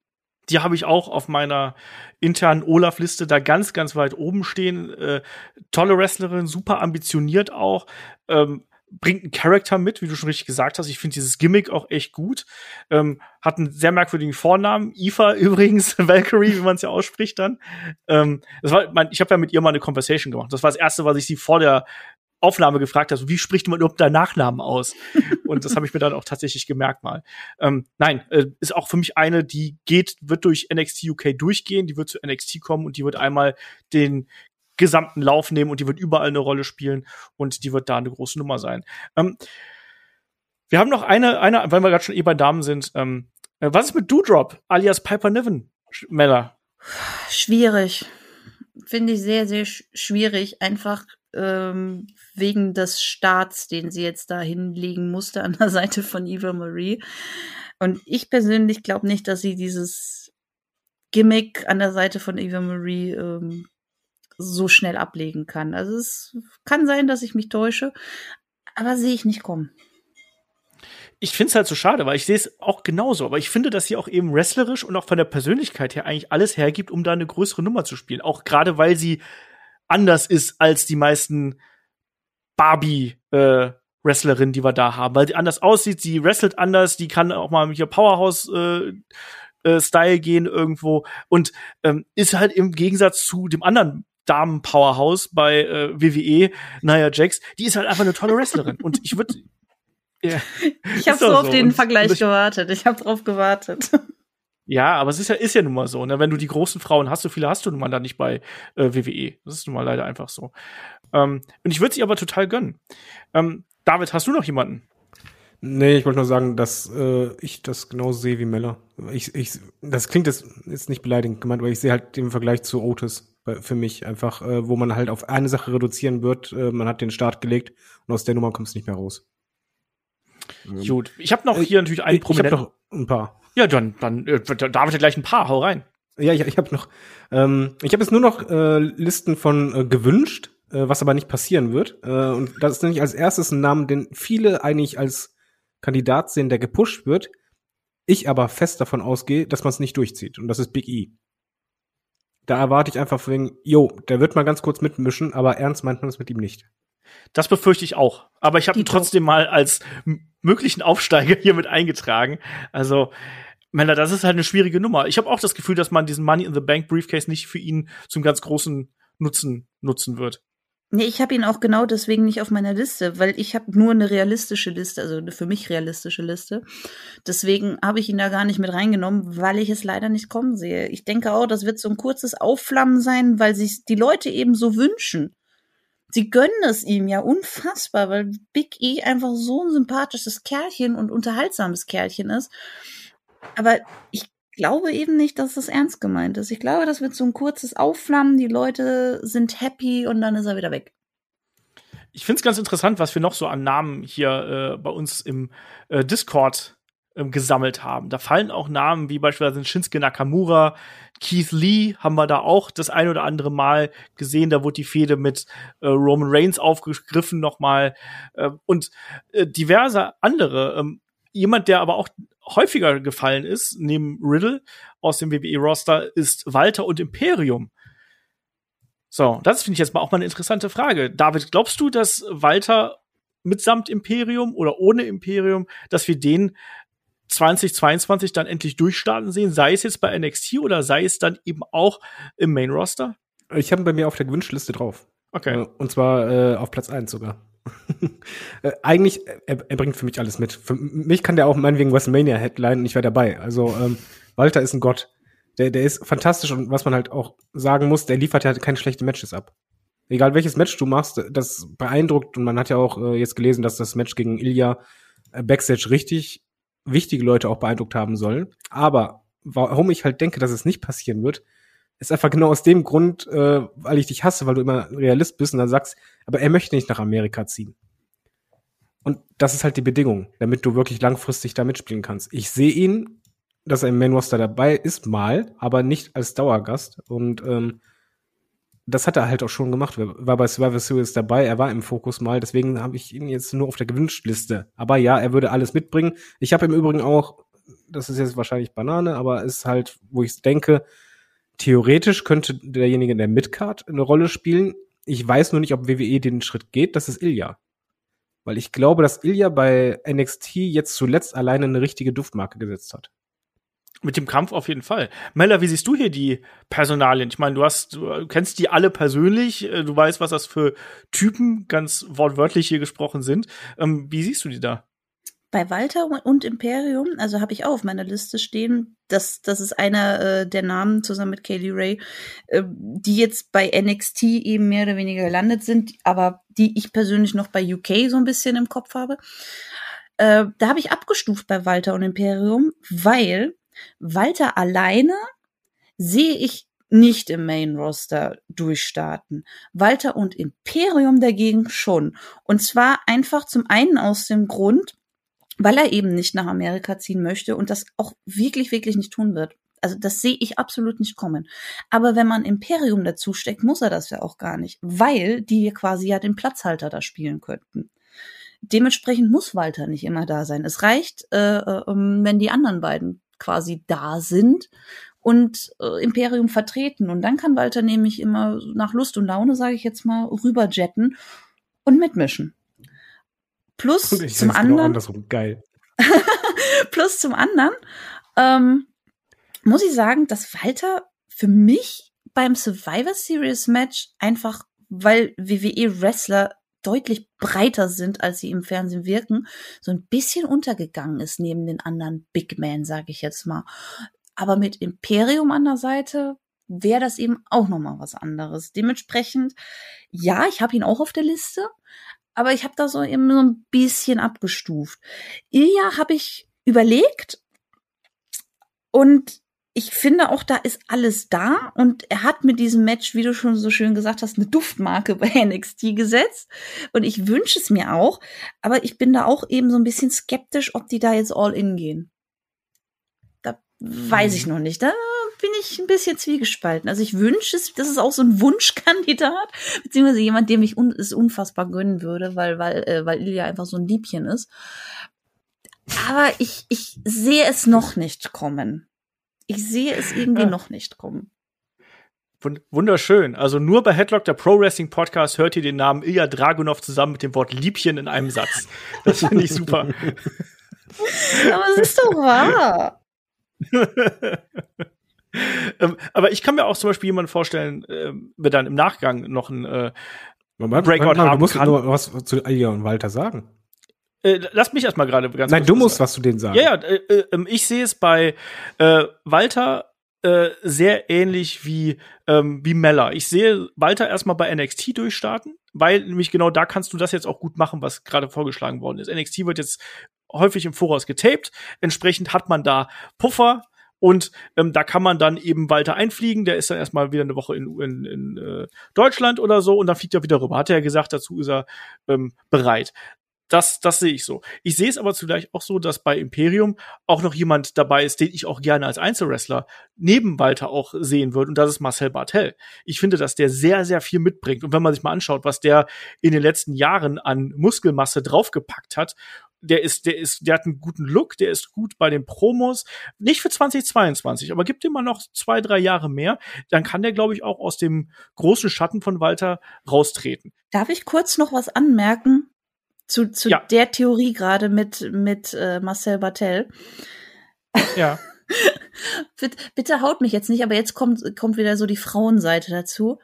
Die habe ich auch auf meiner internen Olaf-Liste da ganz, ganz weit oben stehen. Äh, tolle Wrestlerin, super ambitioniert auch. Ähm, bringt einen Charakter mit, wie du schon richtig gesagt hast. Ich finde dieses Gimmick auch echt gut. Ähm, hat einen sehr merkwürdigen Vornamen. Eva übrigens, Valkyrie, wie man es ja ausspricht dann. Ähm, das war, mein, ich habe ja mit ihr mal eine Conversation gemacht. Das war das Erste, was ich sie vor der Aufnahme gefragt habe. So, wie spricht man überhaupt deinen Nachnamen aus? Und das habe ich mir dann auch tatsächlich gemerkt mal. Ähm, nein, äh, ist auch für mich eine, die geht, wird durch NXT UK durchgehen, die wird zu NXT kommen und die wird einmal den gesamten Lauf nehmen und die wird überall eine Rolle spielen und die wird da eine große Nummer sein. Ähm, wir haben noch eine, eine, weil wir gerade schon eh bei Damen sind. Ähm, äh, was ist mit Doodrop, alias Piper Niven, Mella? Schwierig. Finde ich sehr, sehr sch schwierig. Einfach ähm, wegen des Starts, den sie jetzt da hinlegen musste an der Seite von Eva Marie. Und ich persönlich glaube nicht, dass sie dieses Gimmick an der Seite von Eva Marie ähm, so schnell ablegen kann. Also es kann sein, dass ich mich täusche, aber sehe ich nicht kommen. ich finde es halt so schade, weil ich sehe es auch genauso. Aber ich finde, dass sie auch eben wrestlerisch und auch von der Persönlichkeit her eigentlich alles hergibt, um da eine größere Nummer zu spielen. Auch gerade weil sie anders ist als die meisten Barbie äh, Wrestlerinnen, die wir da haben, weil sie anders aussieht, sie wrestelt anders, die kann auch mal mit ihr Powerhouse äh, äh, Style gehen irgendwo und ähm, ist halt im Gegensatz zu dem anderen Damen Powerhouse bei äh, WWE, Nia Jax, die ist halt einfach eine tolle Wrestlerin und ich würde ja. Ich habe so auf so. den Und- Vergleich und ich- gewartet. Ich habe drauf gewartet. Ja, aber es ist ja, ist ja nun mal so, ne? Wenn du die großen Frauen hast, so viele hast du nun mal da nicht bei äh, WWE. Das ist nun mal leider einfach so. Ähm, und ich würde sie aber total gönnen. Ähm, David, hast du noch jemanden? Nee, ich wollte nur sagen, dass äh, ich das genauso sehe wie Meller. Ich, ich, das klingt jetzt ist nicht beleidigend gemeint, aber ich sehe halt den Vergleich zu Otis für mich einfach, äh, wo man halt auf eine Sache reduzieren wird. Äh, man hat den Start gelegt und aus der Nummer kommst du nicht mehr raus. Gut. Ich habe noch äh, hier natürlich einen ich, ich habe prominenten. noch ein paar. Ja, dann, dann äh, David hat gleich ein paar. Hau rein. Ja, ich, ich habe noch. Ähm, ich habe jetzt nur noch äh, Listen von äh, gewünscht, äh, was aber nicht passieren wird. Äh, und das ist nämlich als erstes ein Name, den viele eigentlich als Kandidat sehen, der gepusht wird. Ich aber fest davon ausgehe, dass man es nicht durchzieht. Und das ist Big E. Da erwarte ich einfach wegen, jo, der wird mal ganz kurz mitmischen, aber ernst meint man es mit ihm nicht. Das befürchte ich auch. Aber ich habe ihn trotzdem mal als möglichen Aufsteiger hier mit eingetragen. Also, Männer, das ist halt eine schwierige Nummer. Ich habe auch das Gefühl, dass man diesen Money in the Bank Briefcase nicht für ihn zum ganz großen Nutzen nutzen wird. Nee, ich habe ihn auch genau deswegen nicht auf meiner Liste, weil ich habe nur eine realistische Liste, also eine für mich realistische Liste. Deswegen habe ich ihn da gar nicht mit reingenommen, weil ich es leider nicht kommen sehe. Ich denke auch, das wird so ein kurzes Aufflammen sein, weil sich die Leute eben so wünschen. Sie gönnen es ihm ja unfassbar, weil Big E einfach so ein sympathisches Kerlchen und unterhaltsames Kerlchen ist. Aber ich glaube eben nicht, dass das ernst gemeint ist. Ich glaube, das wird so ein kurzes Aufflammen, die Leute sind happy und dann ist er wieder weg. Ich finde es ganz interessant, was wir noch so an Namen hier äh, bei uns im äh, Discord ähm, gesammelt haben. Da fallen auch Namen wie beispielsweise Shinsuke Nakamura, Keith Lee haben wir da auch das ein oder andere Mal gesehen. Da wurde die Fehde mit äh, Roman Reigns aufgegriffen nochmal äh, und äh, diverse andere. Ähm, jemand, der aber auch häufiger gefallen ist, neben Riddle aus dem WWE-Roster, ist Walter und Imperium. So, das finde ich jetzt mal auch mal eine interessante Frage. David, glaubst du, dass Walter mitsamt Imperium oder ohne Imperium, dass wir den 2022 dann endlich durchstarten sehen, sei es jetzt bei NXT oder sei es dann eben auch im Main Roster? Ich habe bei mir auf der Gewünschliste drauf. Okay. Äh, und zwar äh, auf Platz eins sogar. äh, eigentlich, er, er, bringt für mich alles mit. Für mich kann der auch meinetwegen WrestleMania Headline und ich wäre dabei. Also ähm, Walter ist ein Gott. Der, der ist fantastisch und was man halt auch sagen muss, der liefert ja keine schlechten Matches ab. Egal welches Match du machst, das beeindruckt und man hat ja auch äh, jetzt gelesen, dass das Match gegen Ilya äh, Backstage richtig wichtige Leute auch beeindruckt haben soll. Aber warum ich halt denke, dass es nicht passieren wird, ist einfach genau aus dem Grund, äh, weil ich dich hasse, weil du immer Realist bist und dann sagst, aber er möchte nicht nach Amerika ziehen. Und das ist halt die Bedingung, damit du wirklich langfristig da mitspielen kannst. Ich sehe ihn, dass er im Main Roster dabei ist, mal, aber nicht als Dauergast. Und ähm, das hat er halt auch schon gemacht. War bei Survivor Series dabei, er war im Fokus mal, deswegen habe ich ihn jetzt nur auf der Gewünschte. Aber ja, er würde alles mitbringen. Ich habe im Übrigen auch, das ist jetzt wahrscheinlich Banane, aber ist halt, wo ich denke, theoretisch könnte derjenige in der Midcard eine Rolle spielen. Ich weiß nur nicht, ob WWE den Schritt geht, das ist Ilya. Weil ich glaube, dass Ilya bei NXT jetzt zuletzt alleine eine richtige Duftmarke gesetzt hat. Mit dem Kampf auf jeden Fall. Mella, wie siehst du hier die Personalien? Ich meine, du hast, du kennst die alle persönlich, äh, du weißt, was das für Typen ganz wortwörtlich hier gesprochen sind. Ähm, wie siehst du die da? Bei Walter und Imperium, also habe ich auch auf meiner Liste stehen, das, das ist einer äh, der Namen zusammen mit Kaylee Ray, äh, die jetzt bei NXT eben mehr oder weniger gelandet sind, aber die ich persönlich noch bei UK so ein bisschen im Kopf habe. Äh, da habe ich abgestuft bei Walter und Imperium, weil Walter alleine sehe ich nicht im Main Roster durchstarten. Walter und Imperium dagegen schon. Und zwar einfach zum einen aus dem Grund, weil er eben nicht nach Amerika ziehen möchte und das auch wirklich, wirklich nicht tun wird. Also das sehe ich absolut nicht kommen. Aber wenn man Imperium dazu steckt, muss er das ja auch gar nicht, weil die quasi ja den Platzhalter da spielen könnten. Dementsprechend muss Walter nicht immer da sein. Es reicht, äh, äh, wenn die anderen beiden quasi da sind und äh, Imperium vertreten. Und dann kann Walter nämlich immer nach Lust und Laune, sage ich jetzt mal, rüberjetten und mitmischen. Plus zum genau anderen. Genau Geil. plus zum anderen ähm, muss ich sagen, dass Walter für mich beim Survivor Series Match einfach, weil WWE Wrestler deutlich breiter sind, als sie im Fernsehen wirken, so ein bisschen untergegangen ist neben den anderen Big Men, sage ich jetzt mal. Aber mit Imperium an der Seite wäre das eben auch noch mal was anderes. Dementsprechend, ja, ich habe ihn auch auf der Liste, aber ich habe da so eben so ein bisschen abgestuft. Ilya habe ich überlegt und ich finde auch, da ist alles da und er hat mit diesem Match, wie du schon so schön gesagt hast, eine Duftmarke bei NXT gesetzt und ich wünsche es mir auch, aber ich bin da auch eben so ein bisschen skeptisch, ob die da jetzt all in gehen. Da weiß ich mhm. noch nicht. Da bin ich ein bisschen zwiegespalten. Also ich wünsche es, das ist auch so ein Wunschkandidat, beziehungsweise jemand, dem ich un es unfassbar gönnen würde, weil, weil, äh, weil Ilya einfach so ein Liebchen ist. Aber ich, ich sehe es noch nicht kommen. Ich sehe es irgendwie ja. noch nicht kommen. Wunderschön. Also nur bei Headlock, der Pro Wrestling Podcast, hört ihr den Namen Ilya Dragunov zusammen mit dem Wort Liebchen in einem Satz. Das finde ich super. Aber es ist doch wahr. ähm, aber ich kann mir auch zum Beispiel jemanden vorstellen, äh, wer dann im Nachgang noch ein äh, Breakout Breakout haben Du musst kann. nur was zu Ilya und Walter sagen. Äh, lass mich erstmal gerade ganz Nein, du musst sagen. was zu denen sagen. Ja, ja, äh, äh, ähm, ich sehe es bei äh, Walter äh, sehr ähnlich wie ähm, wie Meller. Ich sehe Walter erstmal bei NXT durchstarten, weil nämlich genau da kannst du das jetzt auch gut machen, was gerade vorgeschlagen worden ist. NXT wird jetzt häufig im Voraus getaped, entsprechend hat man da Puffer, und ähm, da kann man dann eben Walter einfliegen. Der ist dann erstmal wieder eine Woche in, in, in äh, Deutschland oder so und dann fliegt er wieder rüber. Hat er ja gesagt, dazu ist er ähm, bereit das, das sehe ich so. Ich sehe es aber zugleich auch so, dass bei Imperium auch noch jemand dabei ist, den ich auch gerne als Einzelwrestler neben Walter auch sehen würde. Und das ist Marcel Bartel. Ich finde, dass der sehr, sehr viel mitbringt. Und wenn man sich mal anschaut, was der in den letzten Jahren an Muskelmasse draufgepackt hat der ist, der ist, der hat einen guten Look, der ist gut bei den Promos. Nicht für 2022, aber gibt ihm mal noch zwei, drei Jahre mehr, dann kann der, glaube ich, auch aus dem großen Schatten von Walter raustreten. Darf ich kurz noch was anmerken zu, zu ja. der Theorie gerade mit, mit äh, Marcel Bartel? Ja. bitte, bitte haut mich jetzt nicht, aber jetzt kommt, kommt wieder so die Frauenseite dazu.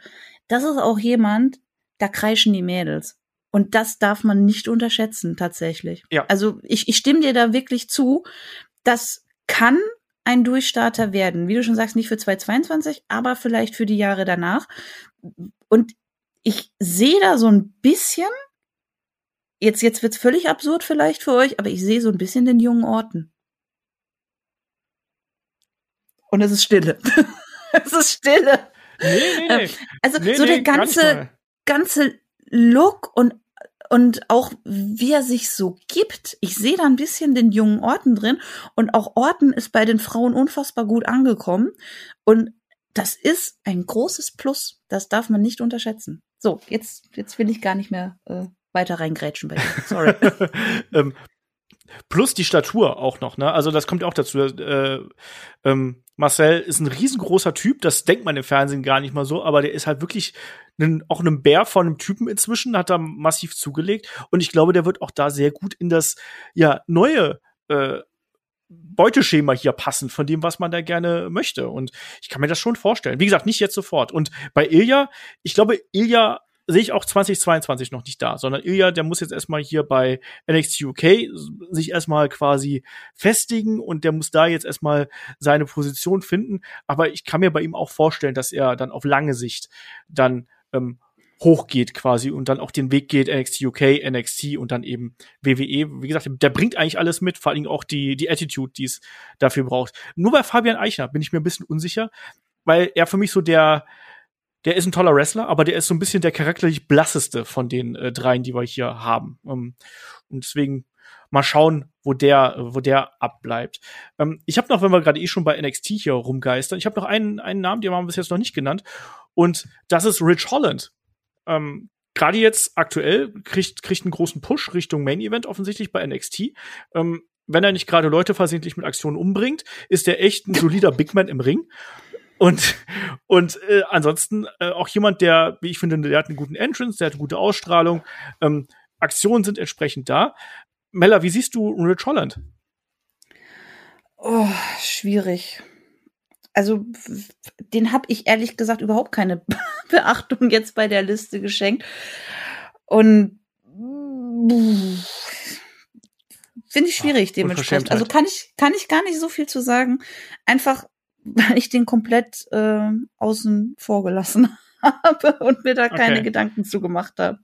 Das ist auch jemand, da kreischen die Mädels. Und das darf man nicht unterschätzen, tatsächlich. Ja. Also ich, ich stimme dir da wirklich zu. Das kann ein Durchstarter werden. Wie du schon sagst, nicht für 2022, aber vielleicht für die Jahre danach. Und ich sehe da so ein bisschen, jetzt, jetzt wird's völlig absurd vielleicht für euch, aber ich sehe so ein bisschen den jungen Orten. Und es ist Stille. es ist Stille. Nee, nee, nee. Ähm, also nee, so nee, der ganze, ganze Look und und auch wie er sich so gibt. Ich sehe da ein bisschen den jungen Orten drin und auch Orten ist bei den Frauen unfassbar gut angekommen und das ist ein großes Plus. Das darf man nicht unterschätzen. So, jetzt jetzt will ich gar nicht mehr äh, weiter reingrätschen bei dir. Sorry. ähm, plus die Statur auch noch, ne? Also das kommt ja auch dazu. Äh, ähm, Marcel ist ein riesengroßer Typ, das denkt man im Fernsehen gar nicht mal so, aber der ist halt wirklich einen, auch einem Bär von einem Typen inzwischen, hat da massiv zugelegt und ich glaube, der wird auch da sehr gut in das ja neue äh, Beuteschema hier passen von dem, was man da gerne möchte. Und ich kann mir das schon vorstellen. Wie gesagt, nicht jetzt sofort. Und bei Ilja, ich glaube, Ilja sehe ich auch 2022 noch nicht da, sondern Ilya, der muss jetzt erstmal hier bei NXT UK sich erstmal quasi festigen und der muss da jetzt erstmal seine Position finden. Aber ich kann mir bei ihm auch vorstellen, dass er dann auf lange Sicht dann ähm, hochgeht quasi und dann auch den Weg geht NXT UK, NXT und dann eben WWE. Wie gesagt, der bringt eigentlich alles mit, vor allem auch die, die Attitude, die es dafür braucht. Nur bei Fabian Eichner bin ich mir ein bisschen unsicher, weil er für mich so der, der ist ein toller Wrestler, aber der ist so ein bisschen der charakterlich blasseste von den äh, dreien, die wir hier haben. Ähm, und deswegen mal schauen, wo der, wo der abbleibt. Ähm, ich habe noch, wenn wir gerade eh schon bei NXT hier rumgeistern, ich habe noch einen, einen Namen, den haben wir bis jetzt noch nicht genannt. Und das ist Rich Holland. Ähm, gerade jetzt aktuell kriegt, kriegt einen großen Push Richtung Main Event offensichtlich bei NXT. Ähm, wenn er nicht gerade Leute versehentlich mit Aktionen umbringt, ist er echt ein solider Big Man im Ring. Und, und äh, ansonsten äh, auch jemand, der, wie ich finde, der hat einen guten Entrance, der hat eine gute Ausstrahlung. Ähm, Aktionen sind entsprechend da. Mella, wie siehst du Rich Holland? Oh, schwierig. Also, den habe ich ehrlich gesagt überhaupt keine Beachtung jetzt bei der Liste geschenkt. Und finde ich schwierig dementsprechend. Also kann ich, kann ich gar nicht so viel zu sagen. Einfach weil ich den komplett äh, außen vor gelassen habe und mir da keine okay. Gedanken zu gemacht habe.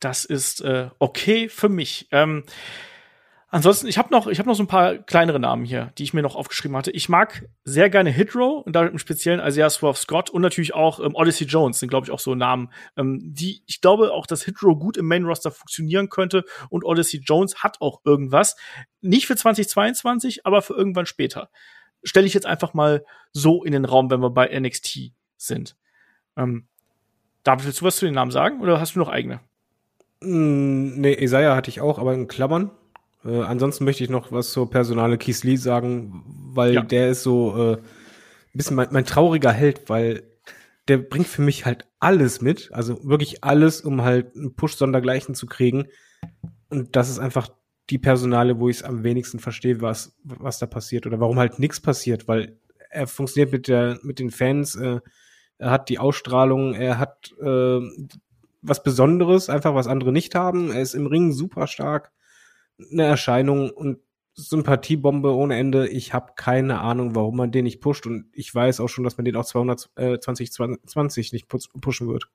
Das ist äh, okay für mich. Ähm, ansonsten, ich habe noch, ich habe noch so ein paar kleinere Namen hier, die ich mir noch aufgeschrieben hatte. Ich mag sehr gerne Hitro und da im Speziellen Isaiah Swerve Scott und natürlich auch ähm, Odyssey Jones sind, glaube ich, auch so Namen, ähm, die ich glaube auch, dass Hitro gut im Main Roster funktionieren könnte und Odyssey Jones hat auch irgendwas. Nicht für 2022, aber für irgendwann später stelle ich jetzt einfach mal so in den Raum, wenn wir bei NXT sind. Ähm, David, willst du was zu den Namen sagen oder hast du noch eigene? Mm, nee, Isaiah hatte ich auch, aber in Klammern. Äh, ansonsten möchte ich noch was zur Personale Keith Lee sagen, weil ja. der ist so äh, ein bisschen mein, mein trauriger Held, weil der bringt für mich halt alles mit, also wirklich alles, um halt einen Push-Sondergleichen zu kriegen. Und das ist einfach die Personale, wo ich es am wenigsten verstehe, was, was da passiert oder warum halt nichts passiert, weil er funktioniert mit der, mit den Fans, äh, er hat die Ausstrahlung, er hat äh, was Besonderes, einfach was andere nicht haben. Er ist im Ring super stark, eine Erscheinung und Sympathiebombe ohne Ende. Ich habe keine Ahnung, warum man den nicht pusht und ich weiß auch schon, dass man den auch 220 20 nicht pushen wird.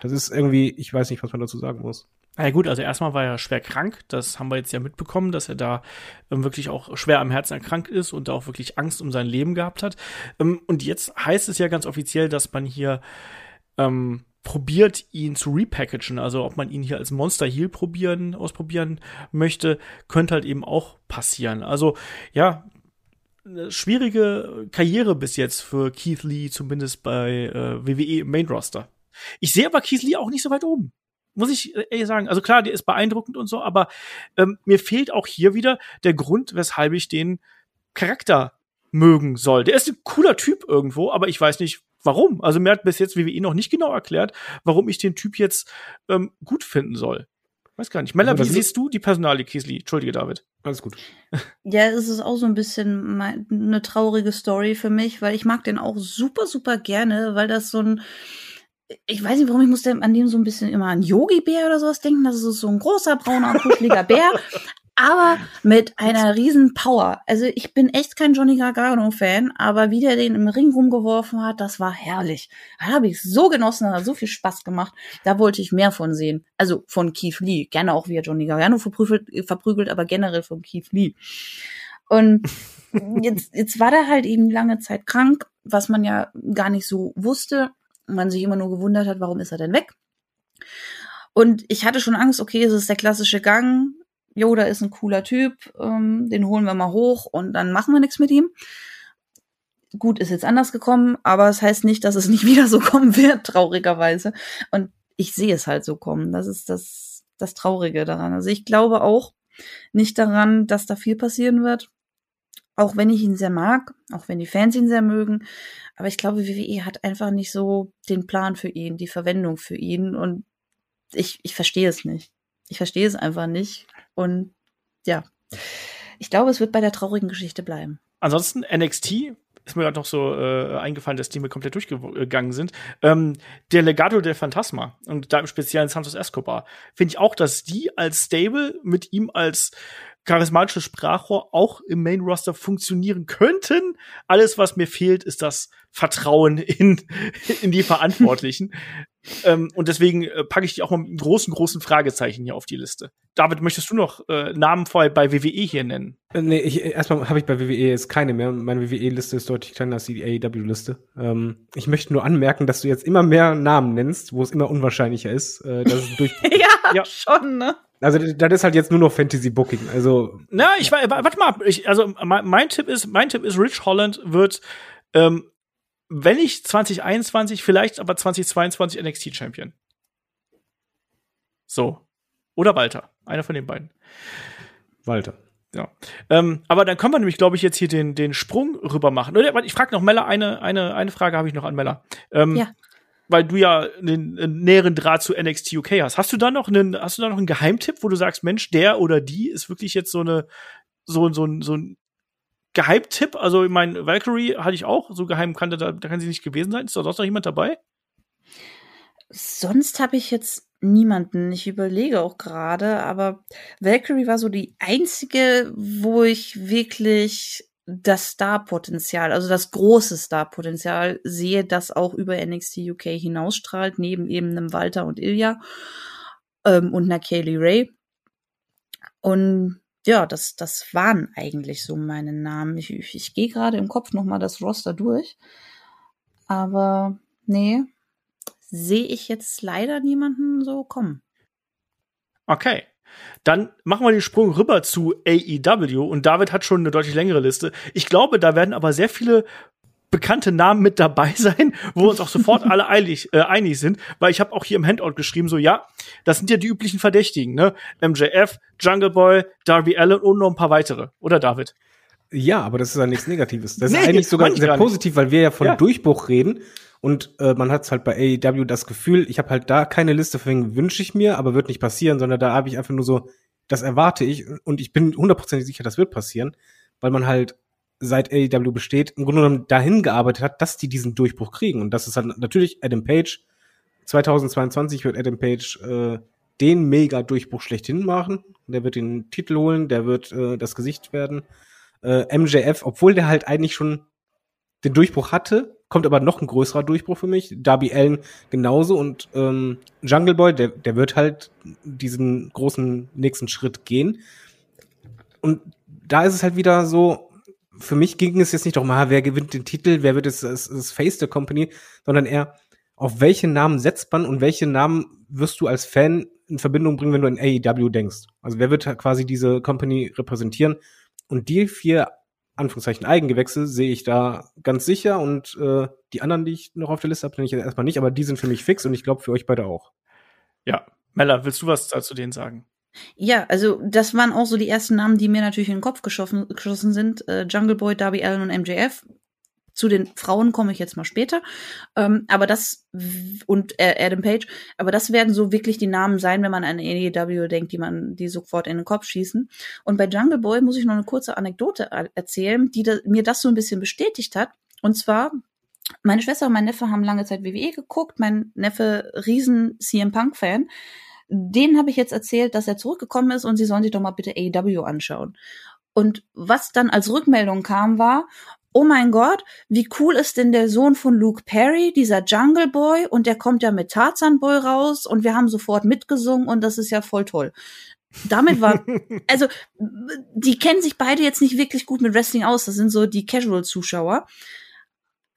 Das ist irgendwie, ich weiß nicht, was man dazu sagen muss. Na ja, gut, also erstmal war er schwer krank. Das haben wir jetzt ja mitbekommen, dass er da ähm, wirklich auch schwer am Herzen erkrankt ist und da auch wirklich Angst um sein Leben gehabt hat. Ähm, und jetzt heißt es ja ganz offiziell, dass man hier ähm, probiert, ihn zu repackagen, also ob man ihn hier als Monster Heal probieren, ausprobieren möchte, könnte halt eben auch passieren. Also ja, eine schwierige Karriere bis jetzt für Keith Lee, zumindest bei äh, WWE im Main Roster. Ich sehe aber Lee auch nicht so weit oben. Muss ich äh, ehrlich sagen. Also klar, der ist beeindruckend und so, aber ähm, mir fehlt auch hier wieder der Grund, weshalb ich den Charakter mögen soll. Der ist ein cooler Typ irgendwo, aber ich weiß nicht, warum. Also mir hat bis jetzt WWE noch nicht genau erklärt, warum ich den Typ jetzt ähm, gut finden soll. Weiß gar nicht. Mella, wie siehst du die Personalie Kiesli? Entschuldige, David. Alles gut. Ja, es ist auch so ein bisschen eine traurige Story für mich, weil ich mag den auch super, super gerne, weil das so ein, ich weiß nicht, warum ich musste an dem so ein bisschen immer an Yogi-Bär oder sowas denken. Das ist so ein großer, brauner, kuscheliger Bär aber mit einer riesen Power. Also ich bin echt kein Johnny Gargano-Fan, aber wie der den im Ring rumgeworfen hat, das war herrlich. Da habe ich so genossen, das hat so viel Spaß gemacht. Da wollte ich mehr von sehen. Also von Keith Lee. Gerne auch wie er Johnny Gargano verprügelt, verprügelt aber generell von Keith Lee. Und jetzt, jetzt war der halt eben lange Zeit krank, was man ja gar nicht so wusste. Man sich immer nur gewundert hat, warum ist er denn weg? Und ich hatte schon Angst, okay, es ist der klassische Gang jo, da ist ein cooler Typ, ähm, den holen wir mal hoch und dann machen wir nichts mit ihm. Gut, ist jetzt anders gekommen, aber es das heißt nicht, dass es nicht wieder so kommen wird, traurigerweise. Und ich sehe es halt so kommen. Das ist das, das Traurige daran. Also ich glaube auch nicht daran, dass da viel passieren wird. Auch wenn ich ihn sehr mag, auch wenn die Fans ihn sehr mögen. Aber ich glaube, WWE hat einfach nicht so den Plan für ihn, die Verwendung für ihn. Und ich, ich verstehe es nicht. Ich verstehe es einfach nicht. Und ja, ich glaube, es wird bei der traurigen Geschichte bleiben. Ansonsten NXT ist mir gerade noch so äh, eingefallen, dass die mir komplett durchgegangen sind. Ähm, der Legato del Phantasma und da im Speziellen Santos Escobar finde ich auch, dass die als Stable mit ihm als charismatisches Sprachrohr auch im Main Roster funktionieren könnten. Alles, was mir fehlt, ist das Vertrauen in, in die Verantwortlichen. ähm, und deswegen äh, packe ich die auch mal mit einem großen, großen Fragezeichen hier auf die Liste. David, möchtest du noch äh, Namen bei, bei WWE hier nennen? Äh, nee, ich, erstmal habe ich bei WWE jetzt keine mehr. Meine WWE-Liste ist deutlich kleiner als die AEW-Liste. Ähm, ich möchte nur anmerken, dass du jetzt immer mehr Namen nennst, wo es immer unwahrscheinlicher ist, äh, dass es durch. ja, ja, schon, ne? Also das ist halt jetzt nur noch Fantasy Booking. Also na, ich warte mal. Ich, also mein, mein Tipp ist, mein Tipp ist, Rich Holland wird ähm, wenn nicht 2021, vielleicht aber 2022 NXT Champion. So. Oder Walter. Einer von den beiden. Walter. Ja. Ähm, aber dann können wir nämlich, glaube ich, jetzt hier den, den Sprung rüber machen. Ich frage noch Mella, eine, eine, eine Frage habe ich noch an Mella. Ähm, ja. Weil du ja einen, einen, näheren Draht zu NXT UK hast. Hast du da noch einen, hast du da noch einen Geheimtipp, wo du sagst, Mensch, der oder die ist wirklich jetzt so eine, so, so, so ein Geheimtipp, also ich meine, Valkyrie hatte ich auch, so geheim kann da, da kann sie nicht gewesen sein. Ist da sonst noch jemand dabei? Sonst habe ich jetzt niemanden. Ich überlege auch gerade, aber Valkyrie war so die einzige, wo ich wirklich das Star-Potenzial, also das große Star-Potenzial sehe, das auch über NXT UK hinausstrahlt, neben eben einem Walter und Ilya ähm, und einer Kaylee Ray. Und ja, das, das waren eigentlich so meine Namen. Ich, ich, ich gehe gerade im Kopf nochmal das Roster durch. Aber nee, sehe ich jetzt leider niemanden so kommen. Okay. Dann machen wir den Sprung rüber zu AEW und David hat schon eine deutlich längere Liste. Ich glaube, da werden aber sehr viele bekannte Namen mit dabei sein, wo wir uns auch sofort alle eilig, äh, einig sind, weil ich habe auch hier im Handout geschrieben, so ja, das sind ja die üblichen Verdächtigen, ne? MJF, Jungle Boy, Darby Allen und noch ein paar weitere, oder David? Ja, aber das ist ja nichts Negatives. Das nee, ist eigentlich sogar sehr positiv, weil wir ja von ja. Durchbruch reden und äh, man hat halt bei AEW das Gefühl, ich habe halt da keine Liste, deswegen wünsche ich mir, aber wird nicht passieren, sondern da habe ich einfach nur so, das erwarte ich und ich bin hundertprozentig sicher, das wird passieren, weil man halt seit AEW besteht, im Grunde genommen dahin gearbeitet hat, dass die diesen Durchbruch kriegen. Und das ist halt natürlich Adam Page. 2022 wird Adam Page äh, den Mega-Durchbruch schlechthin machen. Der wird den Titel holen, der wird äh, das Gesicht werden. Äh, MJF, obwohl der halt eigentlich schon den Durchbruch hatte, kommt aber noch ein größerer Durchbruch für mich. Darby Allen genauso und ähm, Jungle Boy, der, der wird halt diesen großen nächsten Schritt gehen. Und da ist es halt wieder so, für mich ging es jetzt nicht darum, ah, wer gewinnt den Titel, wer wird das, das, das Face der Company, sondern eher, auf welche Namen setzt man und welche Namen wirst du als Fan in Verbindung bringen, wenn du an AEW denkst? Also wer wird quasi diese Company repräsentieren? Und die vier Anführungszeichen Eigengewächse sehe ich da ganz sicher und äh, die anderen, die ich noch auf der Liste habe, nenne ich jetzt erstmal nicht, aber die sind für mich fix und ich glaube für euch beide auch. Ja, Mella, willst du was zu denen sagen? Ja, also das waren auch so die ersten Namen, die mir natürlich in den Kopf geschossen, geschossen sind. Äh, Jungle Boy, Darby Allen und MJF. Zu den Frauen komme ich jetzt mal später. Ähm, aber das und äh, Adam Page, aber das werden so wirklich die Namen sein, wenn man an AEW denkt, die man, die sofort in den Kopf schießen. Und bei Jungle Boy muss ich noch eine kurze Anekdote erzählen, die da, mir das so ein bisschen bestätigt hat. Und zwar meine Schwester und mein Neffe haben lange Zeit WWE geguckt. Mein Neffe riesen CM Punk Fan. Den habe ich jetzt erzählt, dass er zurückgekommen ist und sie sollen sich doch mal bitte AEW anschauen. Und was dann als Rückmeldung kam, war, oh mein Gott, wie cool ist denn der Sohn von Luke Perry, dieser Jungle Boy, und der kommt ja mit Tarzan Boy raus und wir haben sofort mitgesungen und das ist ja voll toll. Damit war, also, die kennen sich beide jetzt nicht wirklich gut mit Wrestling aus, das sind so die Casual-Zuschauer.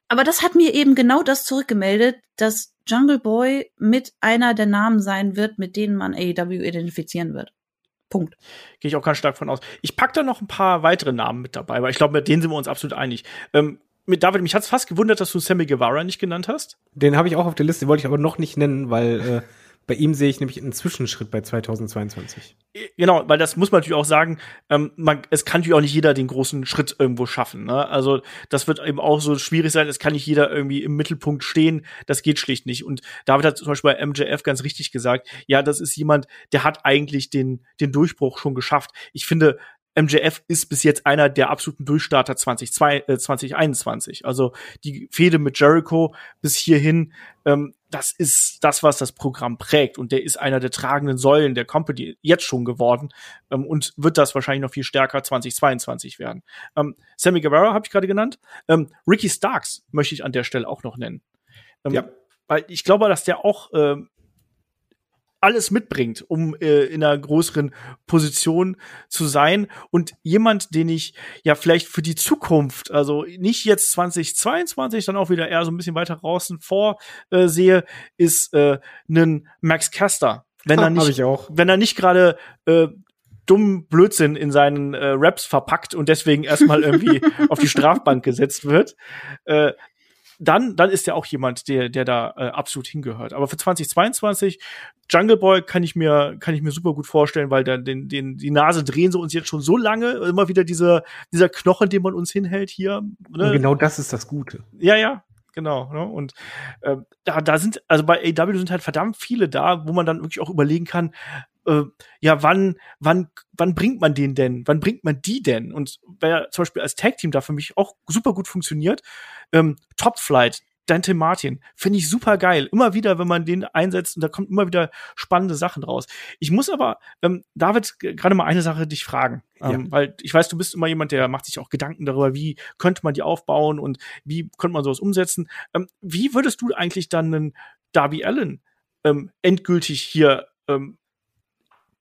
Aber das hat mir eben genau das zurückgemeldet, dass Jungle Boy mit einer der Namen sein wird, mit denen man AEW identifizieren wird. Punkt. Gehe ich auch ganz stark von aus. Ich pack da noch ein paar weitere Namen mit dabei, weil ich glaube, mit denen sind wir uns absolut einig. Ähm, mit David, mich hat's fast gewundert, dass du Sammy Guevara nicht genannt hast. Den habe ich auch auf der Liste, wollte ich aber noch nicht nennen, weil äh, bei ihm sehe ich nämlich einen Zwischenschritt bei 2022. Genau, weil das muss man natürlich auch sagen, ähm, man, es kann natürlich auch nicht jeder den großen Schritt irgendwo schaffen. Ne? Also das wird eben auch so schwierig sein, es kann nicht jeder irgendwie im Mittelpunkt stehen, das geht schlicht nicht. Und David hat zum Beispiel bei MJF ganz richtig gesagt, ja, das ist jemand, der hat eigentlich den, den Durchbruch schon geschafft. Ich finde, MJF ist bis jetzt einer der absoluten Durchstarter 2022, äh, 2021. Also die Fehde mit Jericho bis hierhin, ähm, das ist das, was das Programm prägt. Und der ist einer der tragenden Säulen der Company jetzt schon geworden ähm, und wird das wahrscheinlich noch viel stärker 2022 werden. Ähm, Sammy Guevara habe ich gerade genannt. Ähm, Ricky Starks möchte ich an der Stelle auch noch nennen. Ähm, ja. Weil ich glaube, dass der auch ähm, alles mitbringt, um äh, in einer größeren Position zu sein und jemand, den ich ja vielleicht für die Zukunft, also nicht jetzt 2022, dann auch wieder eher so ein bisschen weiter draußen vorsehe, äh, ist äh, ein Max Caster. Wenn er nicht, wenn er nicht gerade äh, dummen Blödsinn in seinen äh, Raps verpackt und deswegen erstmal irgendwie auf die Strafbank gesetzt wird, äh, dann, dann ist er auch jemand, der, der da äh, absolut hingehört. Aber für 2022 Jungle Boy kann ich mir, kann ich mir super gut vorstellen, weil dann den, den, die Nase drehen sie uns jetzt schon so lange, immer wieder dieser, dieser Knochen, den man uns hinhält hier. Ne? Genau das ist das Gute. Ja, ja, genau. Ne? Und äh, da, da sind, also bei AW sind halt verdammt viele da, wo man dann wirklich auch überlegen kann, äh, ja, wann, wann, wann bringt man den denn? Wann bringt man die denn? Und wer zum Beispiel als Tag Team da für mich auch super gut funktioniert, ähm, Top Flight, Dante Martin, finde ich super geil. Immer wieder, wenn man den einsetzt und da kommt immer wieder spannende Sachen raus. Ich muss aber, ähm, David, gerade mal eine Sache dich fragen, ähm, ja. weil ich weiß, du bist immer jemand, der macht sich auch Gedanken darüber, wie könnte man die aufbauen und wie könnte man sowas umsetzen. Ähm, wie würdest du eigentlich dann einen Darby Allen ähm, endgültig hier ähm,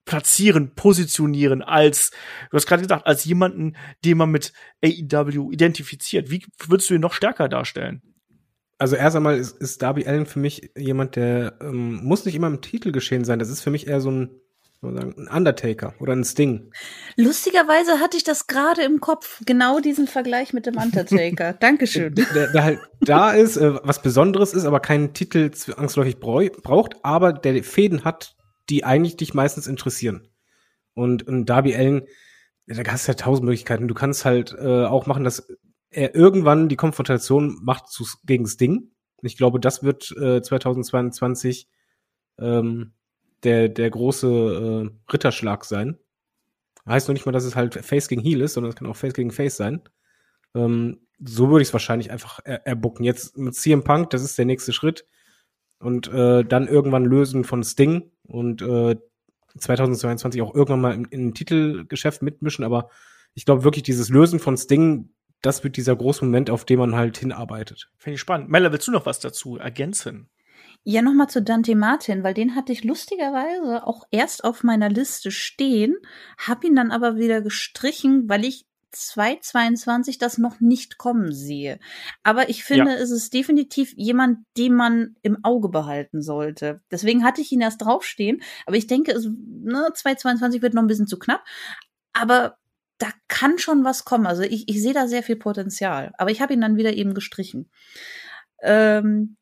platzieren, positionieren als, du hast gerade gesagt, als jemanden, den man mit AEW identifiziert. Wie würdest du ihn noch stärker darstellen? Also erst einmal ist, ist Darby Allen für mich jemand, der ähm, muss nicht immer im Titel geschehen sein. Das ist für mich eher so ein, sagen, ein Undertaker oder ein Sting. Lustigerweise hatte ich das gerade im Kopf, genau diesen Vergleich mit dem Undertaker. Dankeschön. Der, der halt da ist, äh, was Besonderes ist, aber keinen Titel zwangsläufig braucht, aber der Fäden hat, die eigentlich dich meistens interessieren. Und, und Darby Allen, da hast du ja tausend Möglichkeiten. Du kannst halt äh, auch machen, dass er irgendwann die Konfrontation macht zu, gegen Sting. Ich glaube, das wird äh, 2022 ähm, der, der große äh, Ritterschlag sein. Heißt noch nicht mal, dass es halt Face gegen Heel ist, sondern es kann auch Face gegen Face sein. Ähm, so würde ich es wahrscheinlich einfach er erbucken. Jetzt mit CM Punk, das ist der nächste Schritt. Und äh, dann irgendwann lösen von Sting und äh, 2022 auch irgendwann mal in, in ein Titelgeschäft mitmischen. Aber ich glaube wirklich, dieses Lösen von Sting, das wird dieser große Moment, auf den man halt hinarbeitet. Finde ich spannend. Mella, willst du noch was dazu ergänzen? Ja, nochmal zu Dante Martin, weil den hatte ich lustigerweise auch erst auf meiner Liste stehen, hab ihn dann aber wieder gestrichen, weil ich 222 das noch nicht kommen sehe. Aber ich finde, ja. es ist definitiv jemand, den man im Auge behalten sollte. Deswegen hatte ich ihn erst draufstehen. Aber ich denke, es, ne, 222 wird noch ein bisschen zu knapp. Aber da kann schon was kommen. Also ich, ich sehe da sehr viel Potenzial. Aber ich habe ihn dann wieder eben gestrichen. Ähm,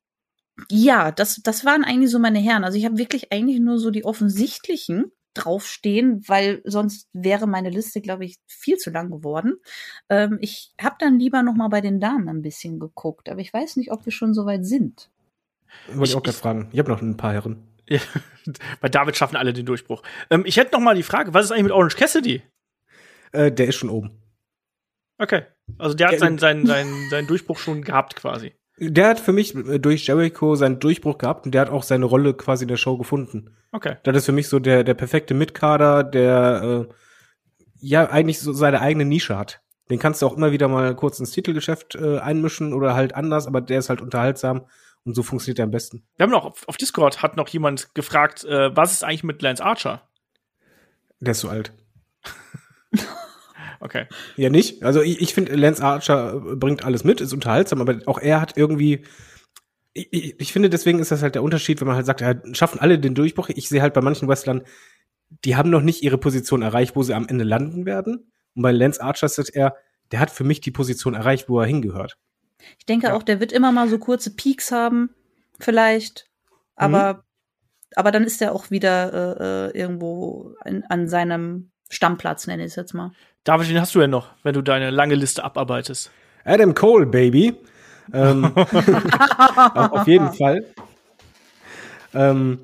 ja, das, das waren eigentlich so meine Herren. Also ich habe wirklich eigentlich nur so die offensichtlichen draufstehen, weil sonst wäre meine Liste, glaube ich, viel zu lang geworden. Ähm, ich habe dann lieber noch mal bei den Damen ein bisschen geguckt, aber ich weiß nicht, ob wir schon so weit sind. Wollte ich auch gerade fragen. Ich habe noch ein paar Herren. Ja, bei David schaffen alle den Durchbruch. Ähm, ich hätte noch mal die Frage, was ist eigentlich mit Orange Cassidy? Äh, der ist schon oben. Okay. Also der hat seinen, seinen, seinen, seinen Durchbruch schon gehabt quasi. Der hat für mich äh, durch Jericho seinen Durchbruch gehabt und der hat auch seine Rolle quasi in der Show gefunden. Okay. Das ist für mich so der, der perfekte Mitkader, der äh, ja eigentlich so seine eigene Nische hat. Den kannst du auch immer wieder mal kurz ins Titelgeschäft äh, einmischen oder halt anders, aber der ist halt unterhaltsam und so funktioniert er am besten. Wir haben noch auf, auf Discord hat noch jemand gefragt, äh, was ist eigentlich mit Lance Archer? Der ist so alt. Okay. Ja, nicht. Also ich, ich finde, Lance Archer bringt alles mit, ist unterhaltsam, aber auch er hat irgendwie. Ich, ich, ich finde, deswegen ist das halt der Unterschied, wenn man halt sagt, ja, schaffen alle den Durchbruch. Ich sehe halt bei manchen Wrestlern, die haben noch nicht ihre Position erreicht, wo sie am Ende landen werden. Und bei Lance Archer ist er, der hat für mich die Position erreicht, wo er hingehört. Ich denke ja. auch, der wird immer mal so kurze Peaks haben, vielleicht. Aber, mhm. aber dann ist er auch wieder äh, äh irgendwo in, an seinem Stammplatz, nenne ich es jetzt mal. David, wen hast du denn noch, wenn du deine lange Liste abarbeitest? Adam Cole, Baby. ähm, auf jeden Fall. Ähm,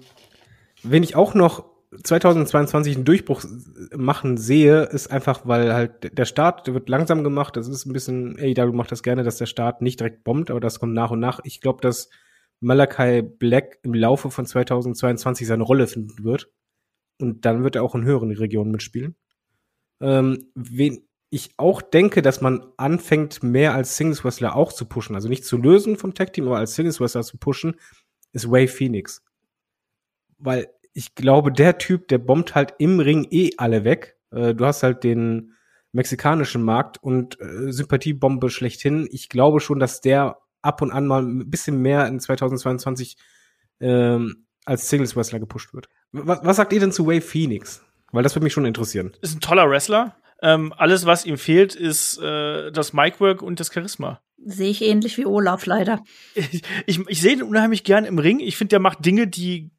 wenn ich auch noch 2022 einen Durchbruch machen sehe, ist einfach, weil halt der Start, der wird langsam gemacht. Das ist ein bisschen, ey, da du machst das gerne, dass der Start nicht direkt bombt, aber das kommt nach und nach. Ich glaube, dass Malachi Black im Laufe von 2022 seine Rolle finden wird. Und dann wird er auch in höheren Regionen mitspielen. Ähm, wen ich auch denke, dass man anfängt, mehr als Singles Wrestler auch zu pushen. Also nicht zu lösen vom Tag Team, aber als Singles Wrestler zu pushen, ist Way Phoenix. Weil ich glaube, der Typ, der bombt halt im Ring eh alle weg. Äh, du hast halt den mexikanischen Markt und äh, Sympathiebombe schlechthin. Ich glaube schon, dass der ab und an mal ein bisschen mehr in 2022 ähm, als Singles Wrestler gepusht wird. Was, was sagt ihr denn zu Way Phoenix? Weil das würde mich schon interessieren. Ist ein toller Wrestler. Ähm, alles, was ihm fehlt, ist äh, das Micwork und das Charisma. Sehe ich ähnlich wie Olaf leider. Ich, ich, ich sehe ihn unheimlich gern im Ring. Ich finde, der macht Dinge, die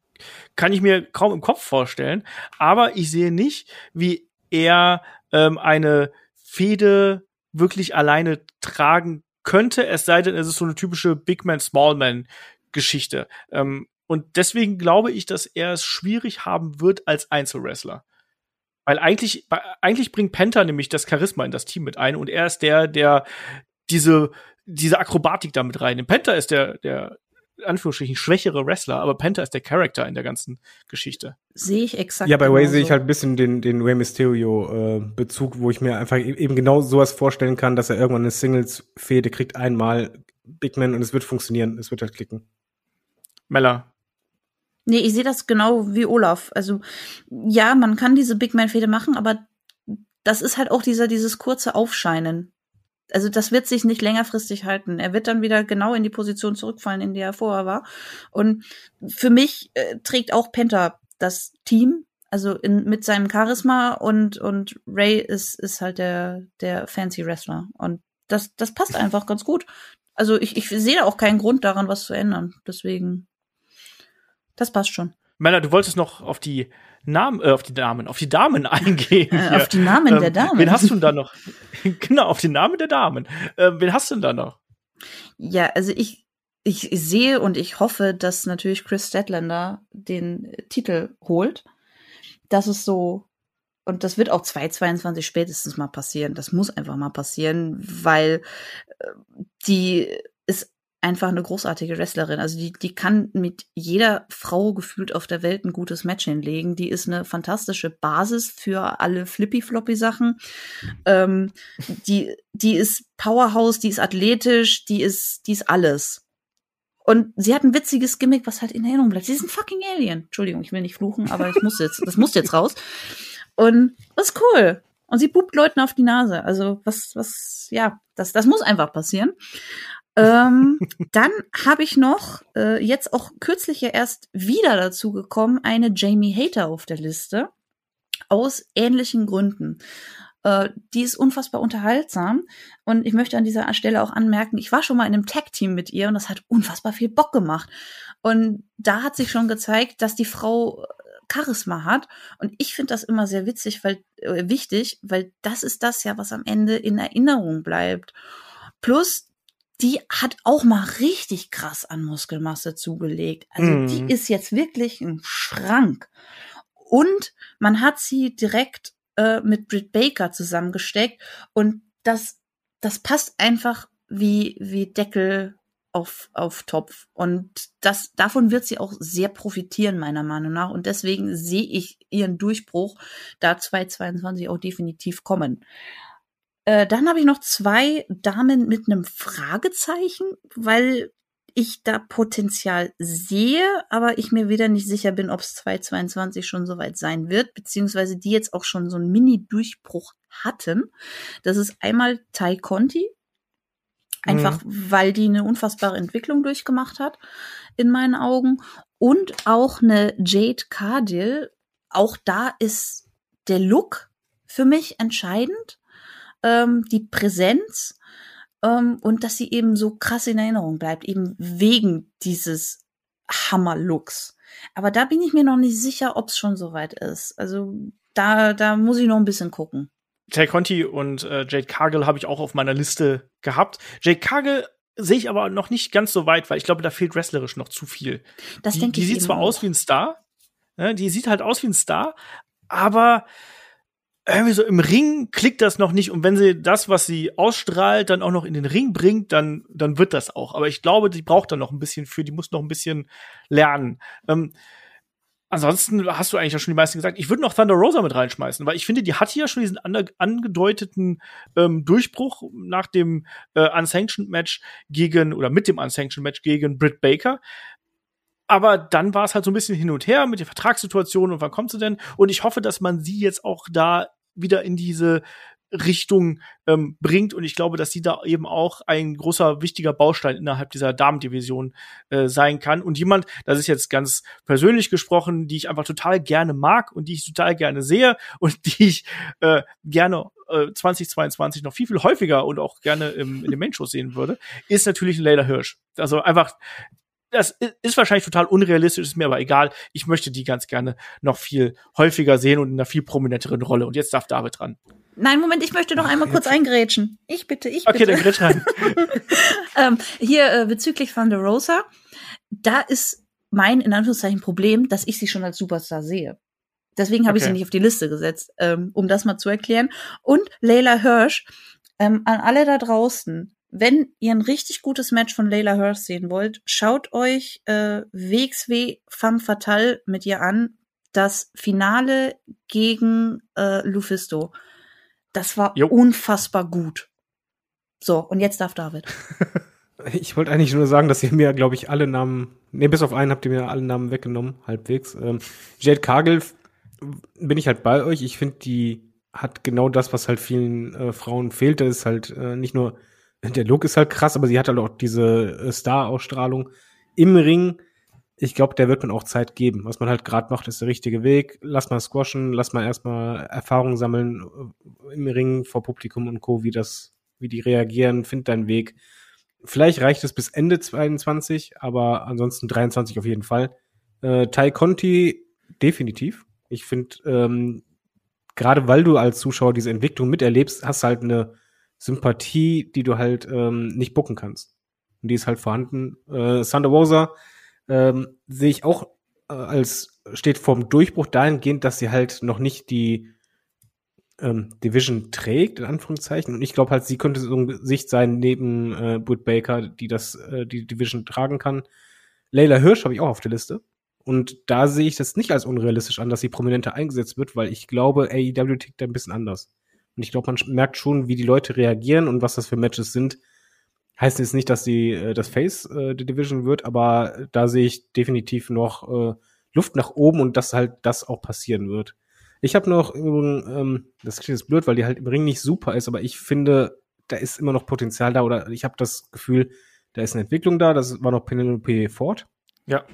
kann ich mir kaum im Kopf vorstellen. Aber ich sehe nicht, wie er ähm, eine Fehde wirklich alleine tragen könnte, es sei denn, es ist so eine typische Big Man, Small Man Geschichte. Ähm, und deswegen glaube ich, dass er es schwierig haben wird als Einzelwrestler. Weil eigentlich, eigentlich bringt Penta nämlich das Charisma in das Team mit ein und er ist der, der diese, diese Akrobatik damit reinnimmt. Penta ist der, der, in Anführungsstrichen, schwächere Wrestler, aber Penta ist der Charakter in der ganzen Geschichte. Sehe ich exakt. Ja, bei Way sehe ich halt ein bisschen den, den Rey Mysterio-Bezug, äh, wo ich mir einfach e-, eben genau sowas vorstellen kann, dass er irgendwann eine Singles-Fehde kriegt, einmal Big Man und es wird funktionieren, es wird halt klicken. Mella, Nee, ich sehe das genau wie Olaf. Also ja, man kann diese Big Man-Fehde machen, aber das ist halt auch dieser, dieses kurze Aufscheinen. Also das wird sich nicht längerfristig halten. Er wird dann wieder genau in die Position zurückfallen, in der er vorher war. Und für mich äh, trägt auch Penta das Team, also in, mit seinem Charisma und, und Ray ist, ist halt der, der fancy Wrestler. Und das, das passt einfach ganz gut. Also ich, ich sehe auch keinen Grund daran, was zu ändern. Deswegen das passt schon. Männer, du wolltest noch auf die Namen, äh, auf die Damen, auf die Damen eingehen. Äh, auf die Namen ähm, der Damen. Wen hast du denn da noch? genau, auf die Namen der Damen. Äh, wen hast du denn da noch? Ja, also ich, ich sehe und ich hoffe, dass natürlich Chris Statlander den Titel holt. Das ist so, und das wird auch 2022 spätestens mal passieren. Das muss einfach mal passieren, weil äh, die ist einfach eine großartige Wrestlerin. Also die, die kann mit jeder Frau gefühlt auf der Welt ein gutes Match hinlegen. Die ist eine fantastische Basis für alle Flippy-Floppy-Sachen. Ähm, die, die ist Powerhouse, die ist athletisch, die ist, die ist alles. Und sie hat ein witziges Gimmick, was halt in Erinnerung bleibt. Sie ist ein fucking Alien. Entschuldigung, ich will nicht fluchen, aber ich muss jetzt, das muss jetzt raus. Und das ist cool. Und sie pupt Leuten auf die Nase. Also was, was, ja, das, das muss einfach passieren. Ähm, dann habe ich noch, äh, jetzt auch kürzlich ja erst wieder dazu gekommen, eine Jamie Hater auf der Liste. Aus ähnlichen Gründen. Äh, die ist unfassbar unterhaltsam. Und ich möchte an dieser Stelle auch anmerken, ich war schon mal in einem Tag-Team mit ihr und das hat unfassbar viel Bock gemacht. Und da hat sich schon gezeigt, dass die Frau äh, Charisma hat. Und ich finde das immer sehr witzig, weil äh, wichtig, weil das ist das ja, was am Ende in Erinnerung bleibt. Plus, die hat auch mal richtig krass an Muskelmasse zugelegt. Also mm. die ist jetzt wirklich ein Schrank. Und man hat sie direkt äh, mit Britt Baker zusammengesteckt und das, das passt einfach wie, wie Deckel auf, auf Topf. Und das, davon wird sie auch sehr profitieren, meiner Meinung nach. Und deswegen sehe ich ihren Durchbruch da 2022 auch definitiv kommen. Äh, dann habe ich noch zwei Damen mit einem Fragezeichen, weil ich da Potenzial sehe, aber ich mir wieder nicht sicher bin, ob es 2022 schon soweit sein wird, beziehungsweise die jetzt auch schon so einen Mini-Durchbruch hatten. Das ist einmal Tai Conti, einfach mhm. weil die eine unfassbare Entwicklung durchgemacht hat, in meinen Augen. Und auch eine Jade Cardill. Auch da ist der Look für mich entscheidend. Ähm, die Präsenz ähm, und dass sie eben so krass in Erinnerung bleibt, eben wegen dieses Hammer-Looks. Aber da bin ich mir noch nicht sicher, ob es schon soweit ist. Also da, da muss ich noch ein bisschen gucken. Tay Conti und äh, Jade Cargill habe ich auch auf meiner Liste gehabt. Jade Cargill sehe ich aber noch nicht ganz so weit, weil ich glaube, da fehlt wrestlerisch noch zu viel. Das die, denke ich. Die sieht zwar auch. aus wie ein Star, ne, die sieht halt aus wie ein Star, aber irgendwie so im Ring klickt das noch nicht. Und wenn sie das, was sie ausstrahlt, dann auch noch in den Ring bringt, dann, dann wird das auch. Aber ich glaube, die braucht dann noch ein bisschen für, die muss noch ein bisschen lernen. Ähm, ansonsten hast du eigentlich ja schon die meisten gesagt. Ich würde noch Thunder Rosa mit reinschmeißen, weil ich finde, die hatte ja schon diesen angedeuteten ähm, Durchbruch nach dem äh, Unsanctioned Match gegen, oder mit dem Unsanctioned Match gegen Britt Baker aber dann war es halt so ein bisschen hin und her mit der Vertragssituation und wann kommt sie denn? Und ich hoffe, dass man sie jetzt auch da wieder in diese Richtung ähm, bringt und ich glaube, dass sie da eben auch ein großer wichtiger Baustein innerhalb dieser Damendivision äh, sein kann und jemand, das ist jetzt ganz persönlich gesprochen, die ich einfach total gerne mag und die ich total gerne sehe und die ich äh, gerne äh, 2022 noch viel viel häufiger und auch gerne im, in den Main-Shows sehen würde, ist natürlich Leila Hirsch. Also einfach das ist wahrscheinlich total unrealistisch, ist mir aber egal. Ich möchte die ganz gerne noch viel häufiger sehen und in einer viel prominenteren Rolle. Und jetzt darf David dran. Nein, Moment, ich möchte noch einmal kurz eingrätschen. Ich bitte, ich bitte. Okay, dann grätsch rein. ähm, hier äh, bezüglich Van der Rosa, da ist mein, in Anführungszeichen, Problem, dass ich sie schon als Superstar sehe. Deswegen habe okay. ich sie nicht auf die Liste gesetzt, ähm, um das mal zu erklären. Und Leila Hirsch, ähm, an alle da draußen, wenn ihr ein richtig gutes Match von Layla Hurst sehen wollt, schaut euch äh, WXW Femme Fatale mit ihr an. Das Finale gegen äh, Lufisto. Das war jo. unfassbar gut. So, und jetzt darf David. ich wollte eigentlich nur sagen, dass ihr mir, glaube ich, alle Namen, nee, bis auf einen habt ihr mir alle Namen weggenommen, halbwegs. Ähm, Jade Cargill bin ich halt bei euch. Ich finde, die hat genau das, was halt vielen äh, Frauen fehlt. Das ist halt äh, nicht nur der Look ist halt krass, aber sie hat halt auch diese äh, Star-Ausstrahlung im Ring. Ich glaube, der wird man auch Zeit geben. Was man halt gerade macht, ist der richtige Weg. Lass mal squashen, lass mal erstmal Erfahrungen sammeln äh, im Ring vor Publikum und Co., wie das, wie die reagieren, find deinen Weg. Vielleicht reicht es bis Ende 22, aber ansonsten 23 auf jeden Fall. Äh, Tai Conti definitiv. Ich finde, ähm, gerade weil du als Zuschauer diese Entwicklung miterlebst, hast halt eine Sympathie, die du halt ähm, nicht bucken kannst. Und die ist halt vorhanden. Äh, Thunder Rosa ähm, sehe ich auch äh, als steht vorm Durchbruch dahingehend, dass sie halt noch nicht die ähm, Division trägt, in Anführungszeichen. Und ich glaube halt, sie könnte so ein Gesicht sein neben äh, Britt Baker, die das, äh, die Division tragen kann. Layla Hirsch habe ich auch auf der Liste. Und da sehe ich das nicht als unrealistisch an, dass sie prominenter eingesetzt wird, weil ich glaube, AEW tickt da ein bisschen anders. Und ich glaube, man merkt schon, wie die Leute reagieren und was das für Matches sind. Heißt jetzt nicht, dass die äh, das Face äh, der Division wird, aber da sehe ich definitiv noch äh, Luft nach oben und dass halt das auch passieren wird. Ich habe noch, ähm, das klingt jetzt blöd, weil die halt im Ring nicht super ist, aber ich finde, da ist immer noch Potenzial da oder ich habe das Gefühl, da ist eine Entwicklung da. Das war noch Penelope Ford. Ja.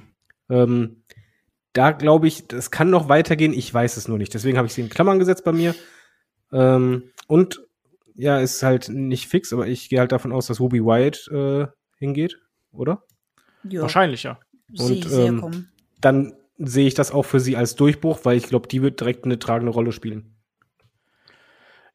Ähm, da glaube ich, das kann noch weitergehen. Ich weiß es nur nicht. Deswegen habe ich sie in Klammern gesetzt bei mir. Ähm, und ja, ist halt nicht fix, aber ich gehe halt davon aus, dass Ruby Wyatt äh, hingeht, oder? Ja. Wahrscheinlich, ja. Und ähm, dann sehe ich das auch für sie als Durchbruch, weil ich glaube, die wird direkt eine tragende Rolle spielen.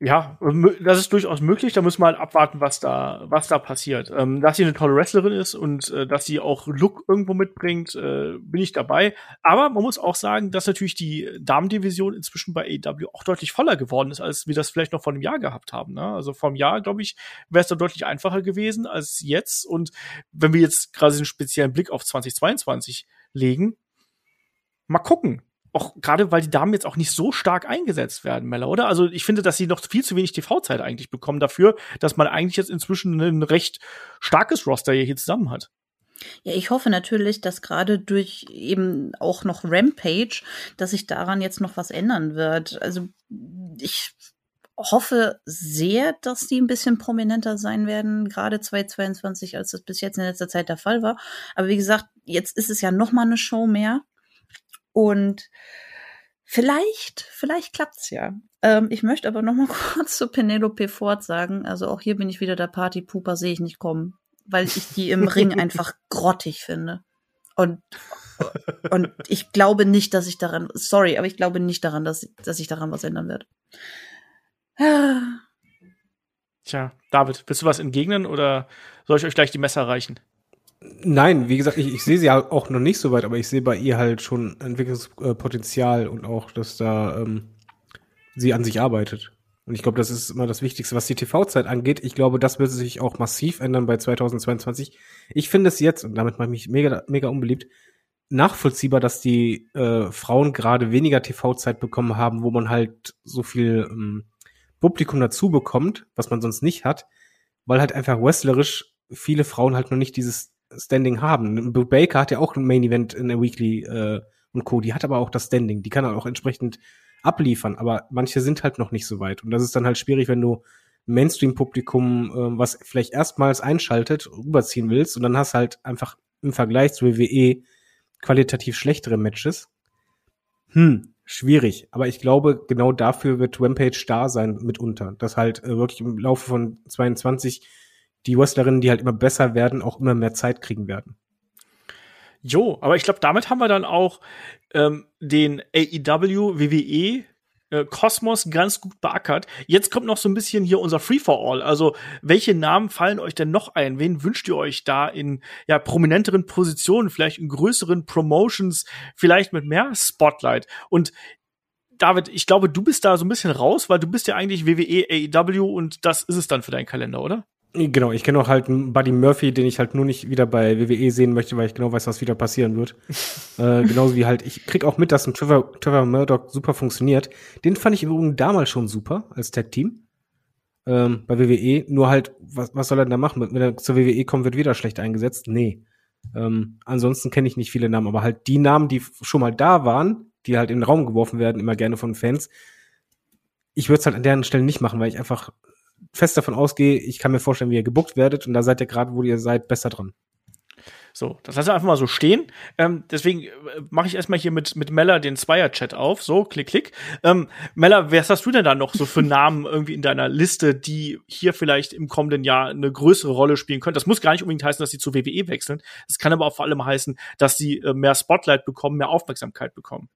Ja, das ist durchaus möglich. Da müssen wir halt abwarten, was da, was da passiert. Ähm, dass sie eine tolle Wrestlerin ist und äh, dass sie auch Look irgendwo mitbringt, äh, bin ich dabei. Aber man muss auch sagen, dass natürlich die Damendivision inzwischen bei AEW auch deutlich voller geworden ist, als wir das vielleicht noch vor einem Jahr gehabt haben. Ne? Also vor einem Jahr, glaube ich, wäre es da deutlich einfacher gewesen als jetzt. Und wenn wir jetzt gerade einen speziellen Blick auf 2022 legen, mal gucken auch gerade weil die Damen jetzt auch nicht so stark eingesetzt werden, Mella, oder? Also ich finde, dass sie noch viel zu wenig TV-Zeit eigentlich bekommen dafür, dass man eigentlich jetzt inzwischen ein recht starkes Roster hier zusammen hat. Ja, ich hoffe natürlich, dass gerade durch eben auch noch Rampage, dass sich daran jetzt noch was ändern wird. Also ich hoffe sehr, dass die ein bisschen prominenter sein werden, gerade 2022, als das bis jetzt in letzter Zeit der Fall war. Aber wie gesagt, jetzt ist es ja noch mal eine Show mehr. Und vielleicht, vielleicht klappt's ja. Ähm, ich möchte aber noch mal kurz zu Penelope Ford sagen. Also auch hier bin ich wieder der Partypooper, sehe ich nicht kommen, weil ich die im Ring einfach grottig finde. Und und ich glaube nicht, dass ich daran, sorry, aber ich glaube nicht daran, dass, dass sich daran was ändern wird. Tja, David, willst du was entgegnen oder soll ich euch gleich die Messer reichen? Nein, wie gesagt, ich, ich sehe sie ja auch noch nicht so weit, aber ich sehe bei ihr halt schon Entwicklungspotenzial und auch, dass da ähm, sie an sich arbeitet. Und ich glaube, das ist immer das Wichtigste, was die TV-Zeit angeht. Ich glaube, das wird sich auch massiv ändern bei 2022. Ich finde es jetzt, und damit mache ich mich mega, mega unbeliebt, nachvollziehbar, dass die äh, Frauen gerade weniger TV-Zeit bekommen haben, wo man halt so viel ähm, Publikum dazu bekommt, was man sonst nicht hat, weil halt einfach wrestlerisch viele Frauen halt noch nicht dieses Standing haben. Baker hat ja auch ein Main Event in der Weekly äh, und Co. Die hat aber auch das Standing. Die kann er auch entsprechend abliefern. Aber manche sind halt noch nicht so weit. Und das ist dann halt schwierig, wenn du Mainstream-Publikum, äh, was vielleicht erstmals einschaltet, rüberziehen willst. Und dann hast halt einfach im Vergleich zu WWE qualitativ schlechtere Matches. Hm, schwierig. Aber ich glaube, genau dafür wird Rampage da sein mitunter. Dass halt äh, wirklich im Laufe von 22 die Wrestlerinnen, die halt immer besser werden, auch immer mehr Zeit kriegen werden. Jo, aber ich glaube, damit haben wir dann auch ähm, den AEW WWE äh, Kosmos ganz gut beackert. Jetzt kommt noch so ein bisschen hier unser Free for All. Also, welche Namen fallen euch denn noch ein? Wen wünscht ihr euch da in ja prominenteren Positionen, vielleicht in größeren Promotions, vielleicht mit mehr Spotlight? Und David, ich glaube, du bist da so ein bisschen raus, weil du bist ja eigentlich WWE, AEW und das ist es dann für deinen Kalender, oder? Genau, ich kenne auch halt einen Buddy Murphy, den ich halt nur nicht wieder bei WWE sehen möchte, weil ich genau weiß, was wieder passieren wird. äh, genauso wie halt, ich krieg auch mit, dass ein Trevor, Trevor Murdoch super funktioniert. Den fand ich übrigens damals schon super als Tag-Team. Ähm, bei WWE. Nur halt, was, was soll er denn da machen? Wenn er zur WWE kommt, wird wieder schlecht eingesetzt? Nee. Ähm, ansonsten kenne ich nicht viele Namen, aber halt die Namen, die schon mal da waren, die halt in den Raum geworfen werden, immer gerne von Fans. Ich würde es halt an deren Stelle nicht machen, weil ich einfach fest davon ausgehe, ich kann mir vorstellen, wie ihr gebuckt werdet und da seid ihr gerade, wo ihr seid, besser dran. So, das lassen wir einfach mal so stehen. Ähm, deswegen äh, mache ich erstmal hier mit, mit Mella den Zweier-Chat auf. So, klick, klick. Ähm, Mella, was hast du denn da noch so für Namen irgendwie in deiner Liste, die hier vielleicht im kommenden Jahr eine größere Rolle spielen können? Das muss gar nicht unbedingt heißen, dass sie zu WWE wechseln. Das kann aber auch vor allem heißen, dass sie äh, mehr Spotlight bekommen, mehr Aufmerksamkeit bekommen.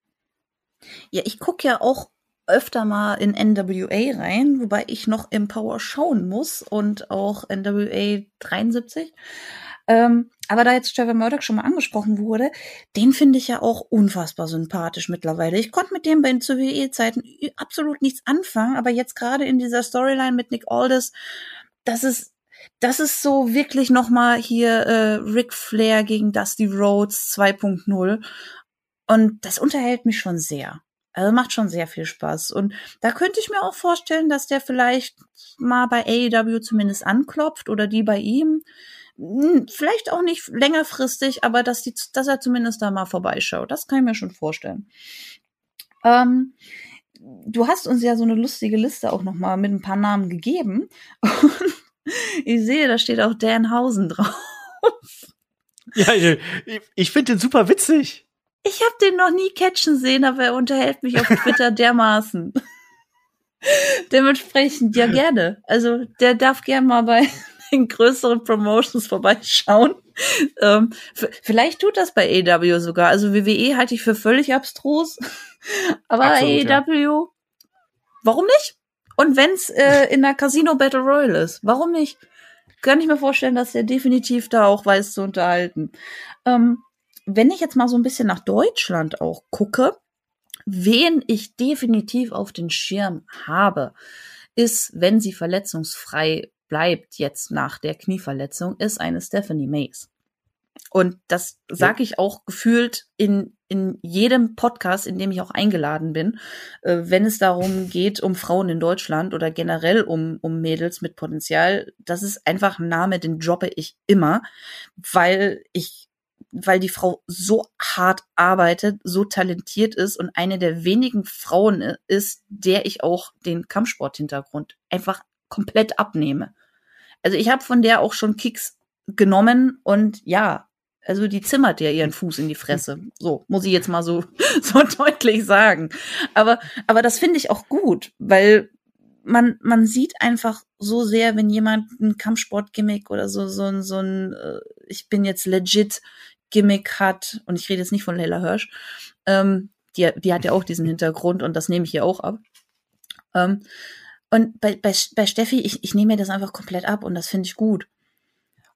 Ja, ich gucke ja auch öfter mal in NWA rein, wobei ich noch im Power schauen muss und auch NWA 73. Ähm, aber da jetzt Trevor Murdoch schon mal angesprochen wurde, den finde ich ja auch unfassbar sympathisch mittlerweile. Ich konnte mit dem bei den CWE-Zeiten absolut nichts anfangen, aber jetzt gerade in dieser Storyline mit Nick Aldis, das ist das ist so wirklich noch mal hier äh, Ric Flair gegen Dusty Rhodes 2.0 und das unterhält mich schon sehr. Also macht schon sehr viel Spaß. Und da könnte ich mir auch vorstellen, dass der vielleicht mal bei AEW zumindest anklopft oder die bei ihm. Hm, vielleicht auch nicht längerfristig, aber dass, die, dass er zumindest da mal vorbeischaut. Das kann ich mir schon vorstellen. Ähm, du hast uns ja so eine lustige Liste auch noch mal mit ein paar Namen gegeben. Und ich sehe, da steht auch Danhausen drauf. Ja, ich, ich finde den super witzig. Ich habe den noch nie catchen sehen, aber er unterhält mich auf Twitter dermaßen. Dementsprechend ja gerne. Also der darf gern mal bei den größeren Promotions vorbeischauen. Ähm, vielleicht tut das bei AW sogar. Also WWE halte ich für völlig abstrus. Aber Absolut, AEW, ja. warum nicht? Und wenn's äh, in der Casino Battle Royale ist, warum nicht? Kann ich mir vorstellen, dass er definitiv da auch weiß zu unterhalten. Ähm, wenn ich jetzt mal so ein bisschen nach Deutschland auch gucke, wen ich definitiv auf den Schirm habe, ist, wenn sie verletzungsfrei bleibt jetzt nach der Knieverletzung, ist eine Stephanie Mays. Und das sage ich auch gefühlt in, in jedem Podcast, in dem ich auch eingeladen bin, äh, wenn es darum geht, um Frauen in Deutschland oder generell um, um Mädels mit Potenzial. Das ist einfach ein Name, den droppe ich immer, weil ich weil die Frau so hart arbeitet, so talentiert ist und eine der wenigen Frauen ist, der ich auch den Kampfsport-Hintergrund einfach komplett abnehme. Also ich habe von der auch schon Kicks genommen und ja, also die zimmert ja ihren Fuß in die Fresse. So, muss ich jetzt mal so, so deutlich sagen. Aber, aber das finde ich auch gut, weil man, man sieht einfach so sehr, wenn jemand ein Kampfsport-Gimmick oder so, so, ein so ein, äh, ich bin jetzt legit Gimmick hat, und ich rede jetzt nicht von Leila Hirsch, ähm, die, die hat ja auch diesen Hintergrund und das nehme ich hier auch ab. Ähm, und bei, bei, bei Steffi, ich, ich nehme mir das einfach komplett ab und das finde ich gut.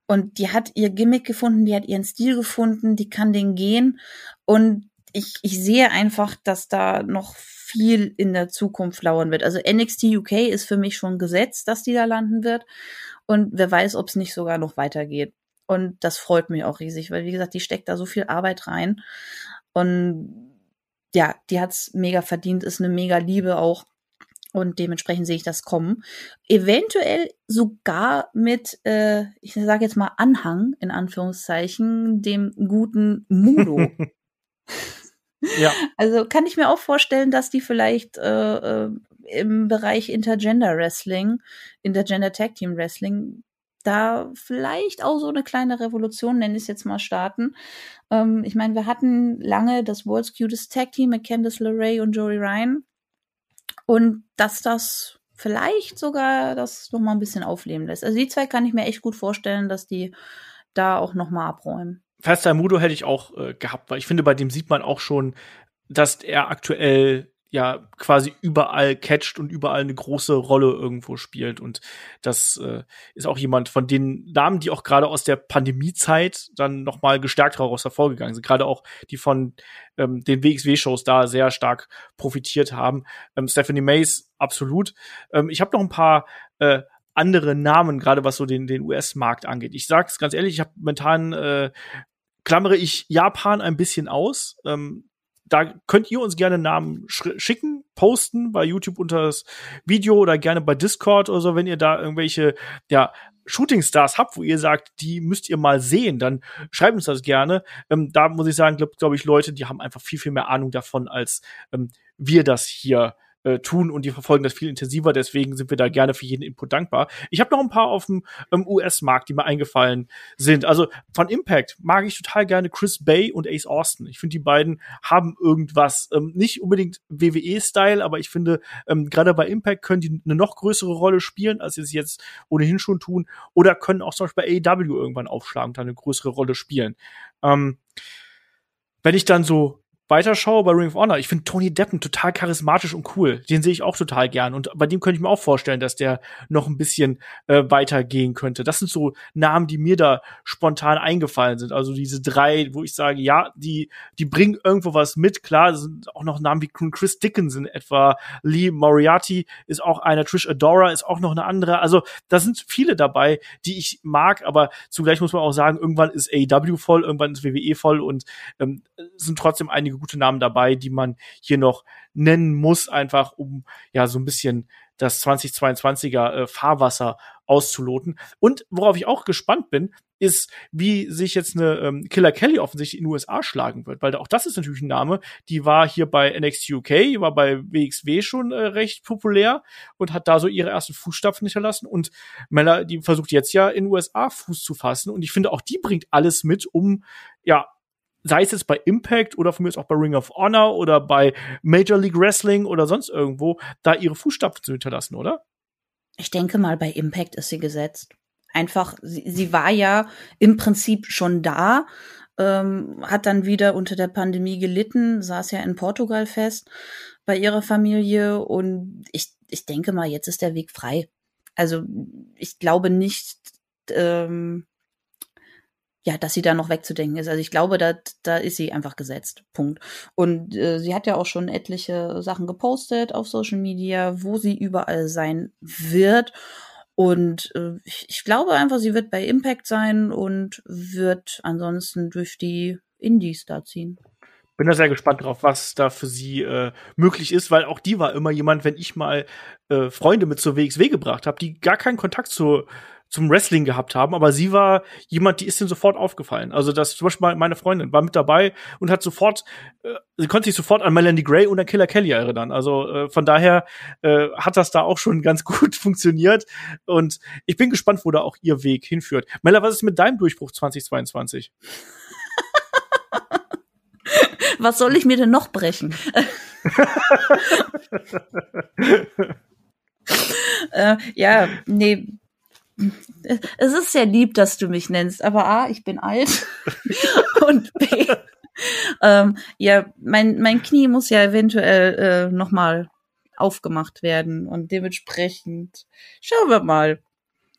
Und die hat ihr Gimmick gefunden, die hat ihren Stil gefunden, die kann den gehen. Und ich, ich sehe einfach, dass da noch viel in der Zukunft lauern wird. Also NXT UK ist für mich schon gesetzt, dass die da landen wird. Und wer weiß, ob es nicht sogar noch weitergeht. Und das freut mich auch riesig, weil wie gesagt, die steckt da so viel Arbeit rein. Und ja, die hat's mega verdient, ist eine mega Liebe auch. Und dementsprechend sehe ich das kommen. Eventuell sogar mit, äh, ich sage jetzt mal Anhang, in Anführungszeichen, dem guten Mudo. ja. Also kann ich mir auch vorstellen, dass die vielleicht äh, äh, im Bereich Intergender Wrestling, Intergender Tag Team Wrestling, da vielleicht auch so eine kleine Revolution, nenne ich es jetzt mal, starten. Ähm, ich meine, wir hatten lange das World's Cutest Tag Team mit Candice LeRae und Joey Ryan. Und dass das vielleicht sogar das noch mal ein bisschen aufleben lässt. Also die zwei kann ich mir echt gut vorstellen, dass die da auch noch mal abräumen. Fester Mudo hätte ich auch äh, gehabt, weil ich finde, bei dem sieht man auch schon, dass er aktuell ja quasi überall catcht und überall eine große Rolle irgendwo spielt. Und das äh, ist auch jemand von den Namen, die auch gerade aus der Pandemiezeit dann noch mal gestärkt daraus hervorgegangen sind. Gerade auch die von ähm, den WXW-Shows da sehr stark profitiert haben. Ähm, Stephanie Mays absolut. Ähm, ich habe noch ein paar äh, andere Namen, gerade was so den, den US-Markt angeht. Ich sag's ganz ehrlich, ich habe momentan äh, klammere ich Japan ein bisschen aus. Ähm, da könnt ihr uns gerne Namen schicken, posten bei YouTube unter das Video oder gerne bei Discord oder so, wenn ihr da irgendwelche, ja, Shooting Stars habt, wo ihr sagt, die müsst ihr mal sehen, dann schreibt uns das gerne. Ähm, da muss ich sagen, glaube glaub ich, Leute, die haben einfach viel, viel mehr Ahnung davon, als ähm, wir das hier äh, tun und die verfolgen das viel intensiver. Deswegen sind wir da gerne für jeden Input dankbar. Ich habe noch ein paar auf dem ähm, US-Markt, die mir eingefallen sind. Also von Impact mag ich total gerne Chris Bay und Ace Austin. Ich finde, die beiden haben irgendwas. Ähm, nicht unbedingt WWE-Style, aber ich finde, ähm, gerade bei Impact können die eine noch größere Rolle spielen, als sie es jetzt ohnehin schon tun. Oder können auch zum Beispiel bei AEW irgendwann aufschlagen und dann eine größere Rolle spielen. Ähm, wenn ich dann so weiterschaue bei Ring of Honor, ich finde Tony Deppen total charismatisch und cool. Den sehe ich auch total gern. Und bei dem könnte ich mir auch vorstellen, dass der noch ein bisschen äh, weitergehen könnte. Das sind so Namen, die mir da spontan eingefallen sind. Also diese drei, wo ich sage, ja, die, die bringen irgendwo was mit. Klar, sind auch noch Namen wie Chris Dickinson etwa. Lee Moriarty ist auch einer. Trish Adora ist auch noch eine andere. Also da sind viele dabei, die ich mag. Aber zugleich muss man auch sagen, irgendwann ist AEW voll, irgendwann ist WWE voll und ähm, sind trotzdem einige einige gute Namen dabei, die man hier noch nennen muss, einfach um ja so ein bisschen das 2022er äh, Fahrwasser auszuloten. Und worauf ich auch gespannt bin, ist, wie sich jetzt eine ähm, Killer Kelly offensichtlich in den USA schlagen wird, weil auch das ist natürlich ein Name, die war hier bei NXT UK, war bei WXW schon äh, recht populär und hat da so ihre ersten Fußstapfen hinterlassen. Und Mella, die versucht jetzt ja in den USA Fuß zu fassen. Und ich finde auch die bringt alles mit, um ja sei es jetzt bei Impact oder von mir ist auch bei Ring of Honor oder bei Major League Wrestling oder sonst irgendwo, da ihre Fußstapfen zu hinterlassen, oder? Ich denke mal, bei Impact ist sie gesetzt einfach, sie, sie war ja im Prinzip schon da, ähm, hat dann wieder unter der Pandemie gelitten, saß ja in Portugal fest bei ihrer Familie und ich, ich denke mal, jetzt ist der Weg frei. Also ich glaube nicht, ähm, ja, dass sie da noch wegzudenken ist. Also ich glaube, da, da ist sie einfach gesetzt. Punkt. Und äh, sie hat ja auch schon etliche Sachen gepostet auf Social Media, wo sie überall sein wird. Und äh, ich, ich glaube einfach, sie wird bei Impact sein und wird ansonsten durch die Indies da ziehen bin da sehr gespannt drauf, was da für sie äh, möglich ist, weil auch die war immer jemand, wenn ich mal äh, Freunde mit zur WXW gebracht habe, die gar keinen Kontakt zu zum Wrestling gehabt haben, aber sie war jemand, die ist ihnen sofort aufgefallen. Also das zum Beispiel meine Freundin war mit dabei und hat sofort, äh, sie konnte sich sofort an Melanie Gray und an Killer Kelly erinnern. Also äh, von daher äh, hat das da auch schon ganz gut funktioniert und ich bin gespannt, wo da auch ihr Weg hinführt. Mella, was ist mit deinem Durchbruch 2022? was soll ich mir denn noch brechen? äh, ja, nee, es ist sehr lieb, dass du mich nennst, aber A, ich bin alt und B, ähm, ja, mein, mein Knie muss ja eventuell äh, nochmal aufgemacht werden und dementsprechend schauen wir mal.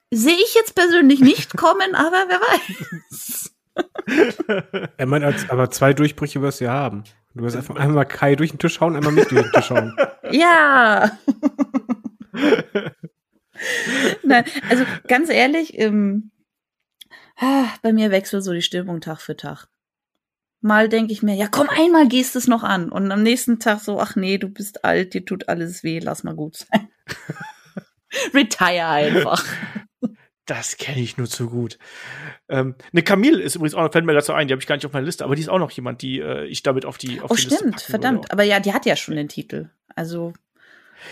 Sehe ich jetzt persönlich nicht kommen, aber wer weiß. er meint, aber zwei Durchbrüche wirst du ja haben. Du wirst einfach einmal Kai durch den Tisch hauen, einmal mich durch den Tisch hauen. Ja. Nein, also ganz ehrlich, ähm, ah, bei mir wechselt so die Stimmung Tag für Tag. Mal denke ich mir, ja komm, einmal gehst es noch an. Und am nächsten Tag so, ach nee, du bist alt, dir tut alles weh, lass mal gut sein. Retire einfach. Das kenne ich nur zu gut. Ähm, eine Camille ist übrigens auch noch, fällt mir dazu ein, die habe ich gar nicht auf meiner Liste, aber die ist auch noch jemand, die äh, ich damit auf die auf Oh, die stimmt, Liste verdammt. Aber ja, die hat ja schon den Titel. Also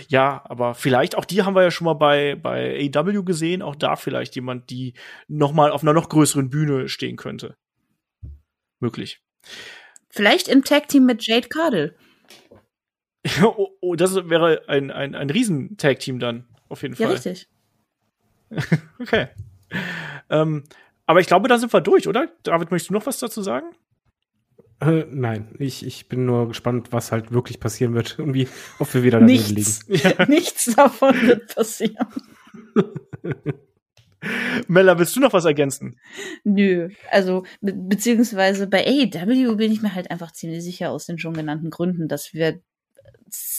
Ja, aber vielleicht auch die haben wir ja schon mal bei bei AW gesehen, auch da vielleicht jemand, die noch mal auf einer noch größeren Bühne stehen könnte. Möglich. vielleicht im Tag Team mit Jade Cardle. oh, oh, das wäre ein ein ein Riesen Tag Team dann auf jeden Ja, Fall. richtig. Okay. Ähm, aber ich glaube, da sind wir durch, oder? David, möchtest du noch was dazu sagen? Äh, nein, ich, ich bin nur gespannt, was halt wirklich passieren wird und wie, ob wir wieder daneben liegen. Nichts. Nichts davon wird passieren. Mella, willst du noch was ergänzen? Nö, also be beziehungsweise bei AEW bin ich mir halt einfach ziemlich sicher aus den schon genannten Gründen, dass wir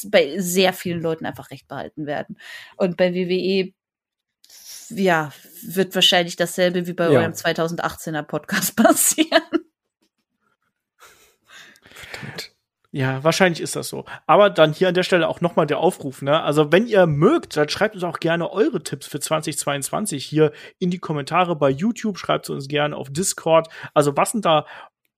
bei sehr vielen Leuten einfach recht behalten werden. Und bei WWE ja, wird wahrscheinlich dasselbe wie bei Ja. eurem 2018er Podcast passieren. Ja, wahrscheinlich ist das so. Aber dann hier an der Stelle auch nochmal der Aufruf, ne? Also, wenn ihr mögt, dann schreibt uns auch gerne eure Tipps für 2022 hier in die Kommentare bei YouTube, schreibt sie uns gerne auf Discord. Also, was sind da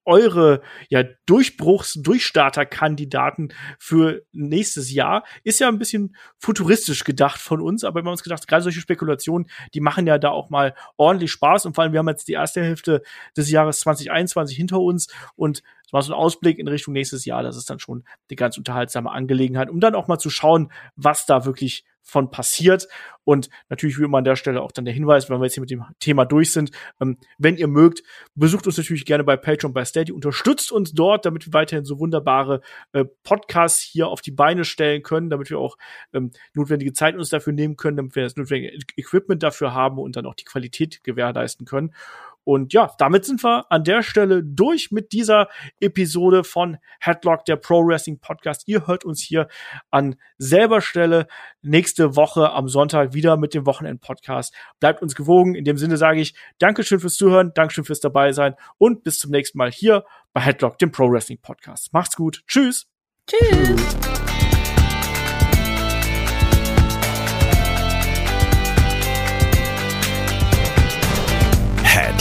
eure ja, Durchbruchs-, Durchstarter-Kandidaten für nächstes Jahr? Ist ja ein bisschen futuristisch gedacht von uns, aber wir haben uns gedacht, gerade solche Spekulationen, die machen ja da auch mal ordentlich Spaß. Und vor allem, wir haben jetzt die erste Hälfte des Jahres 2021 hinter uns und das war so ein Ausblick in Richtung nächstes Jahr. Das ist dann schon eine ganz unterhaltsame Angelegenheit, um dann auch mal zu schauen, was da wirklich von passiert. Und natürlich wie immer an der Stelle auch dann der Hinweis, wenn wir jetzt hier mit dem Thema durch sind, ähm, wenn ihr mögt, besucht uns natürlich gerne bei Patreon, bei Steady, unterstützt uns dort, damit wir weiterhin so wunderbare äh, Podcasts hier auf die Beine stellen können, damit wir auch ähm, notwendige Zeit uns dafür nehmen können, damit wir das notwendige Equipment dafür haben und dann auch die Qualität gewährleisten können. Und ja, damit sind wir an der Stelle durch mit dieser Episode von Headlock, der Pro Wrestling Podcast. Ihr hört uns hier an selber Stelle nächste Woche am Sonntag wieder mit dem Wochenend-Podcast. Bleibt uns gewogen. In dem Sinne sage ich Dankeschön fürs Zuhören, Dankeschön fürs dabei sein und bis zum nächsten Mal hier bei Headlock, dem Pro Wrestling Podcast. Macht's gut. Tschüss. Tschüss.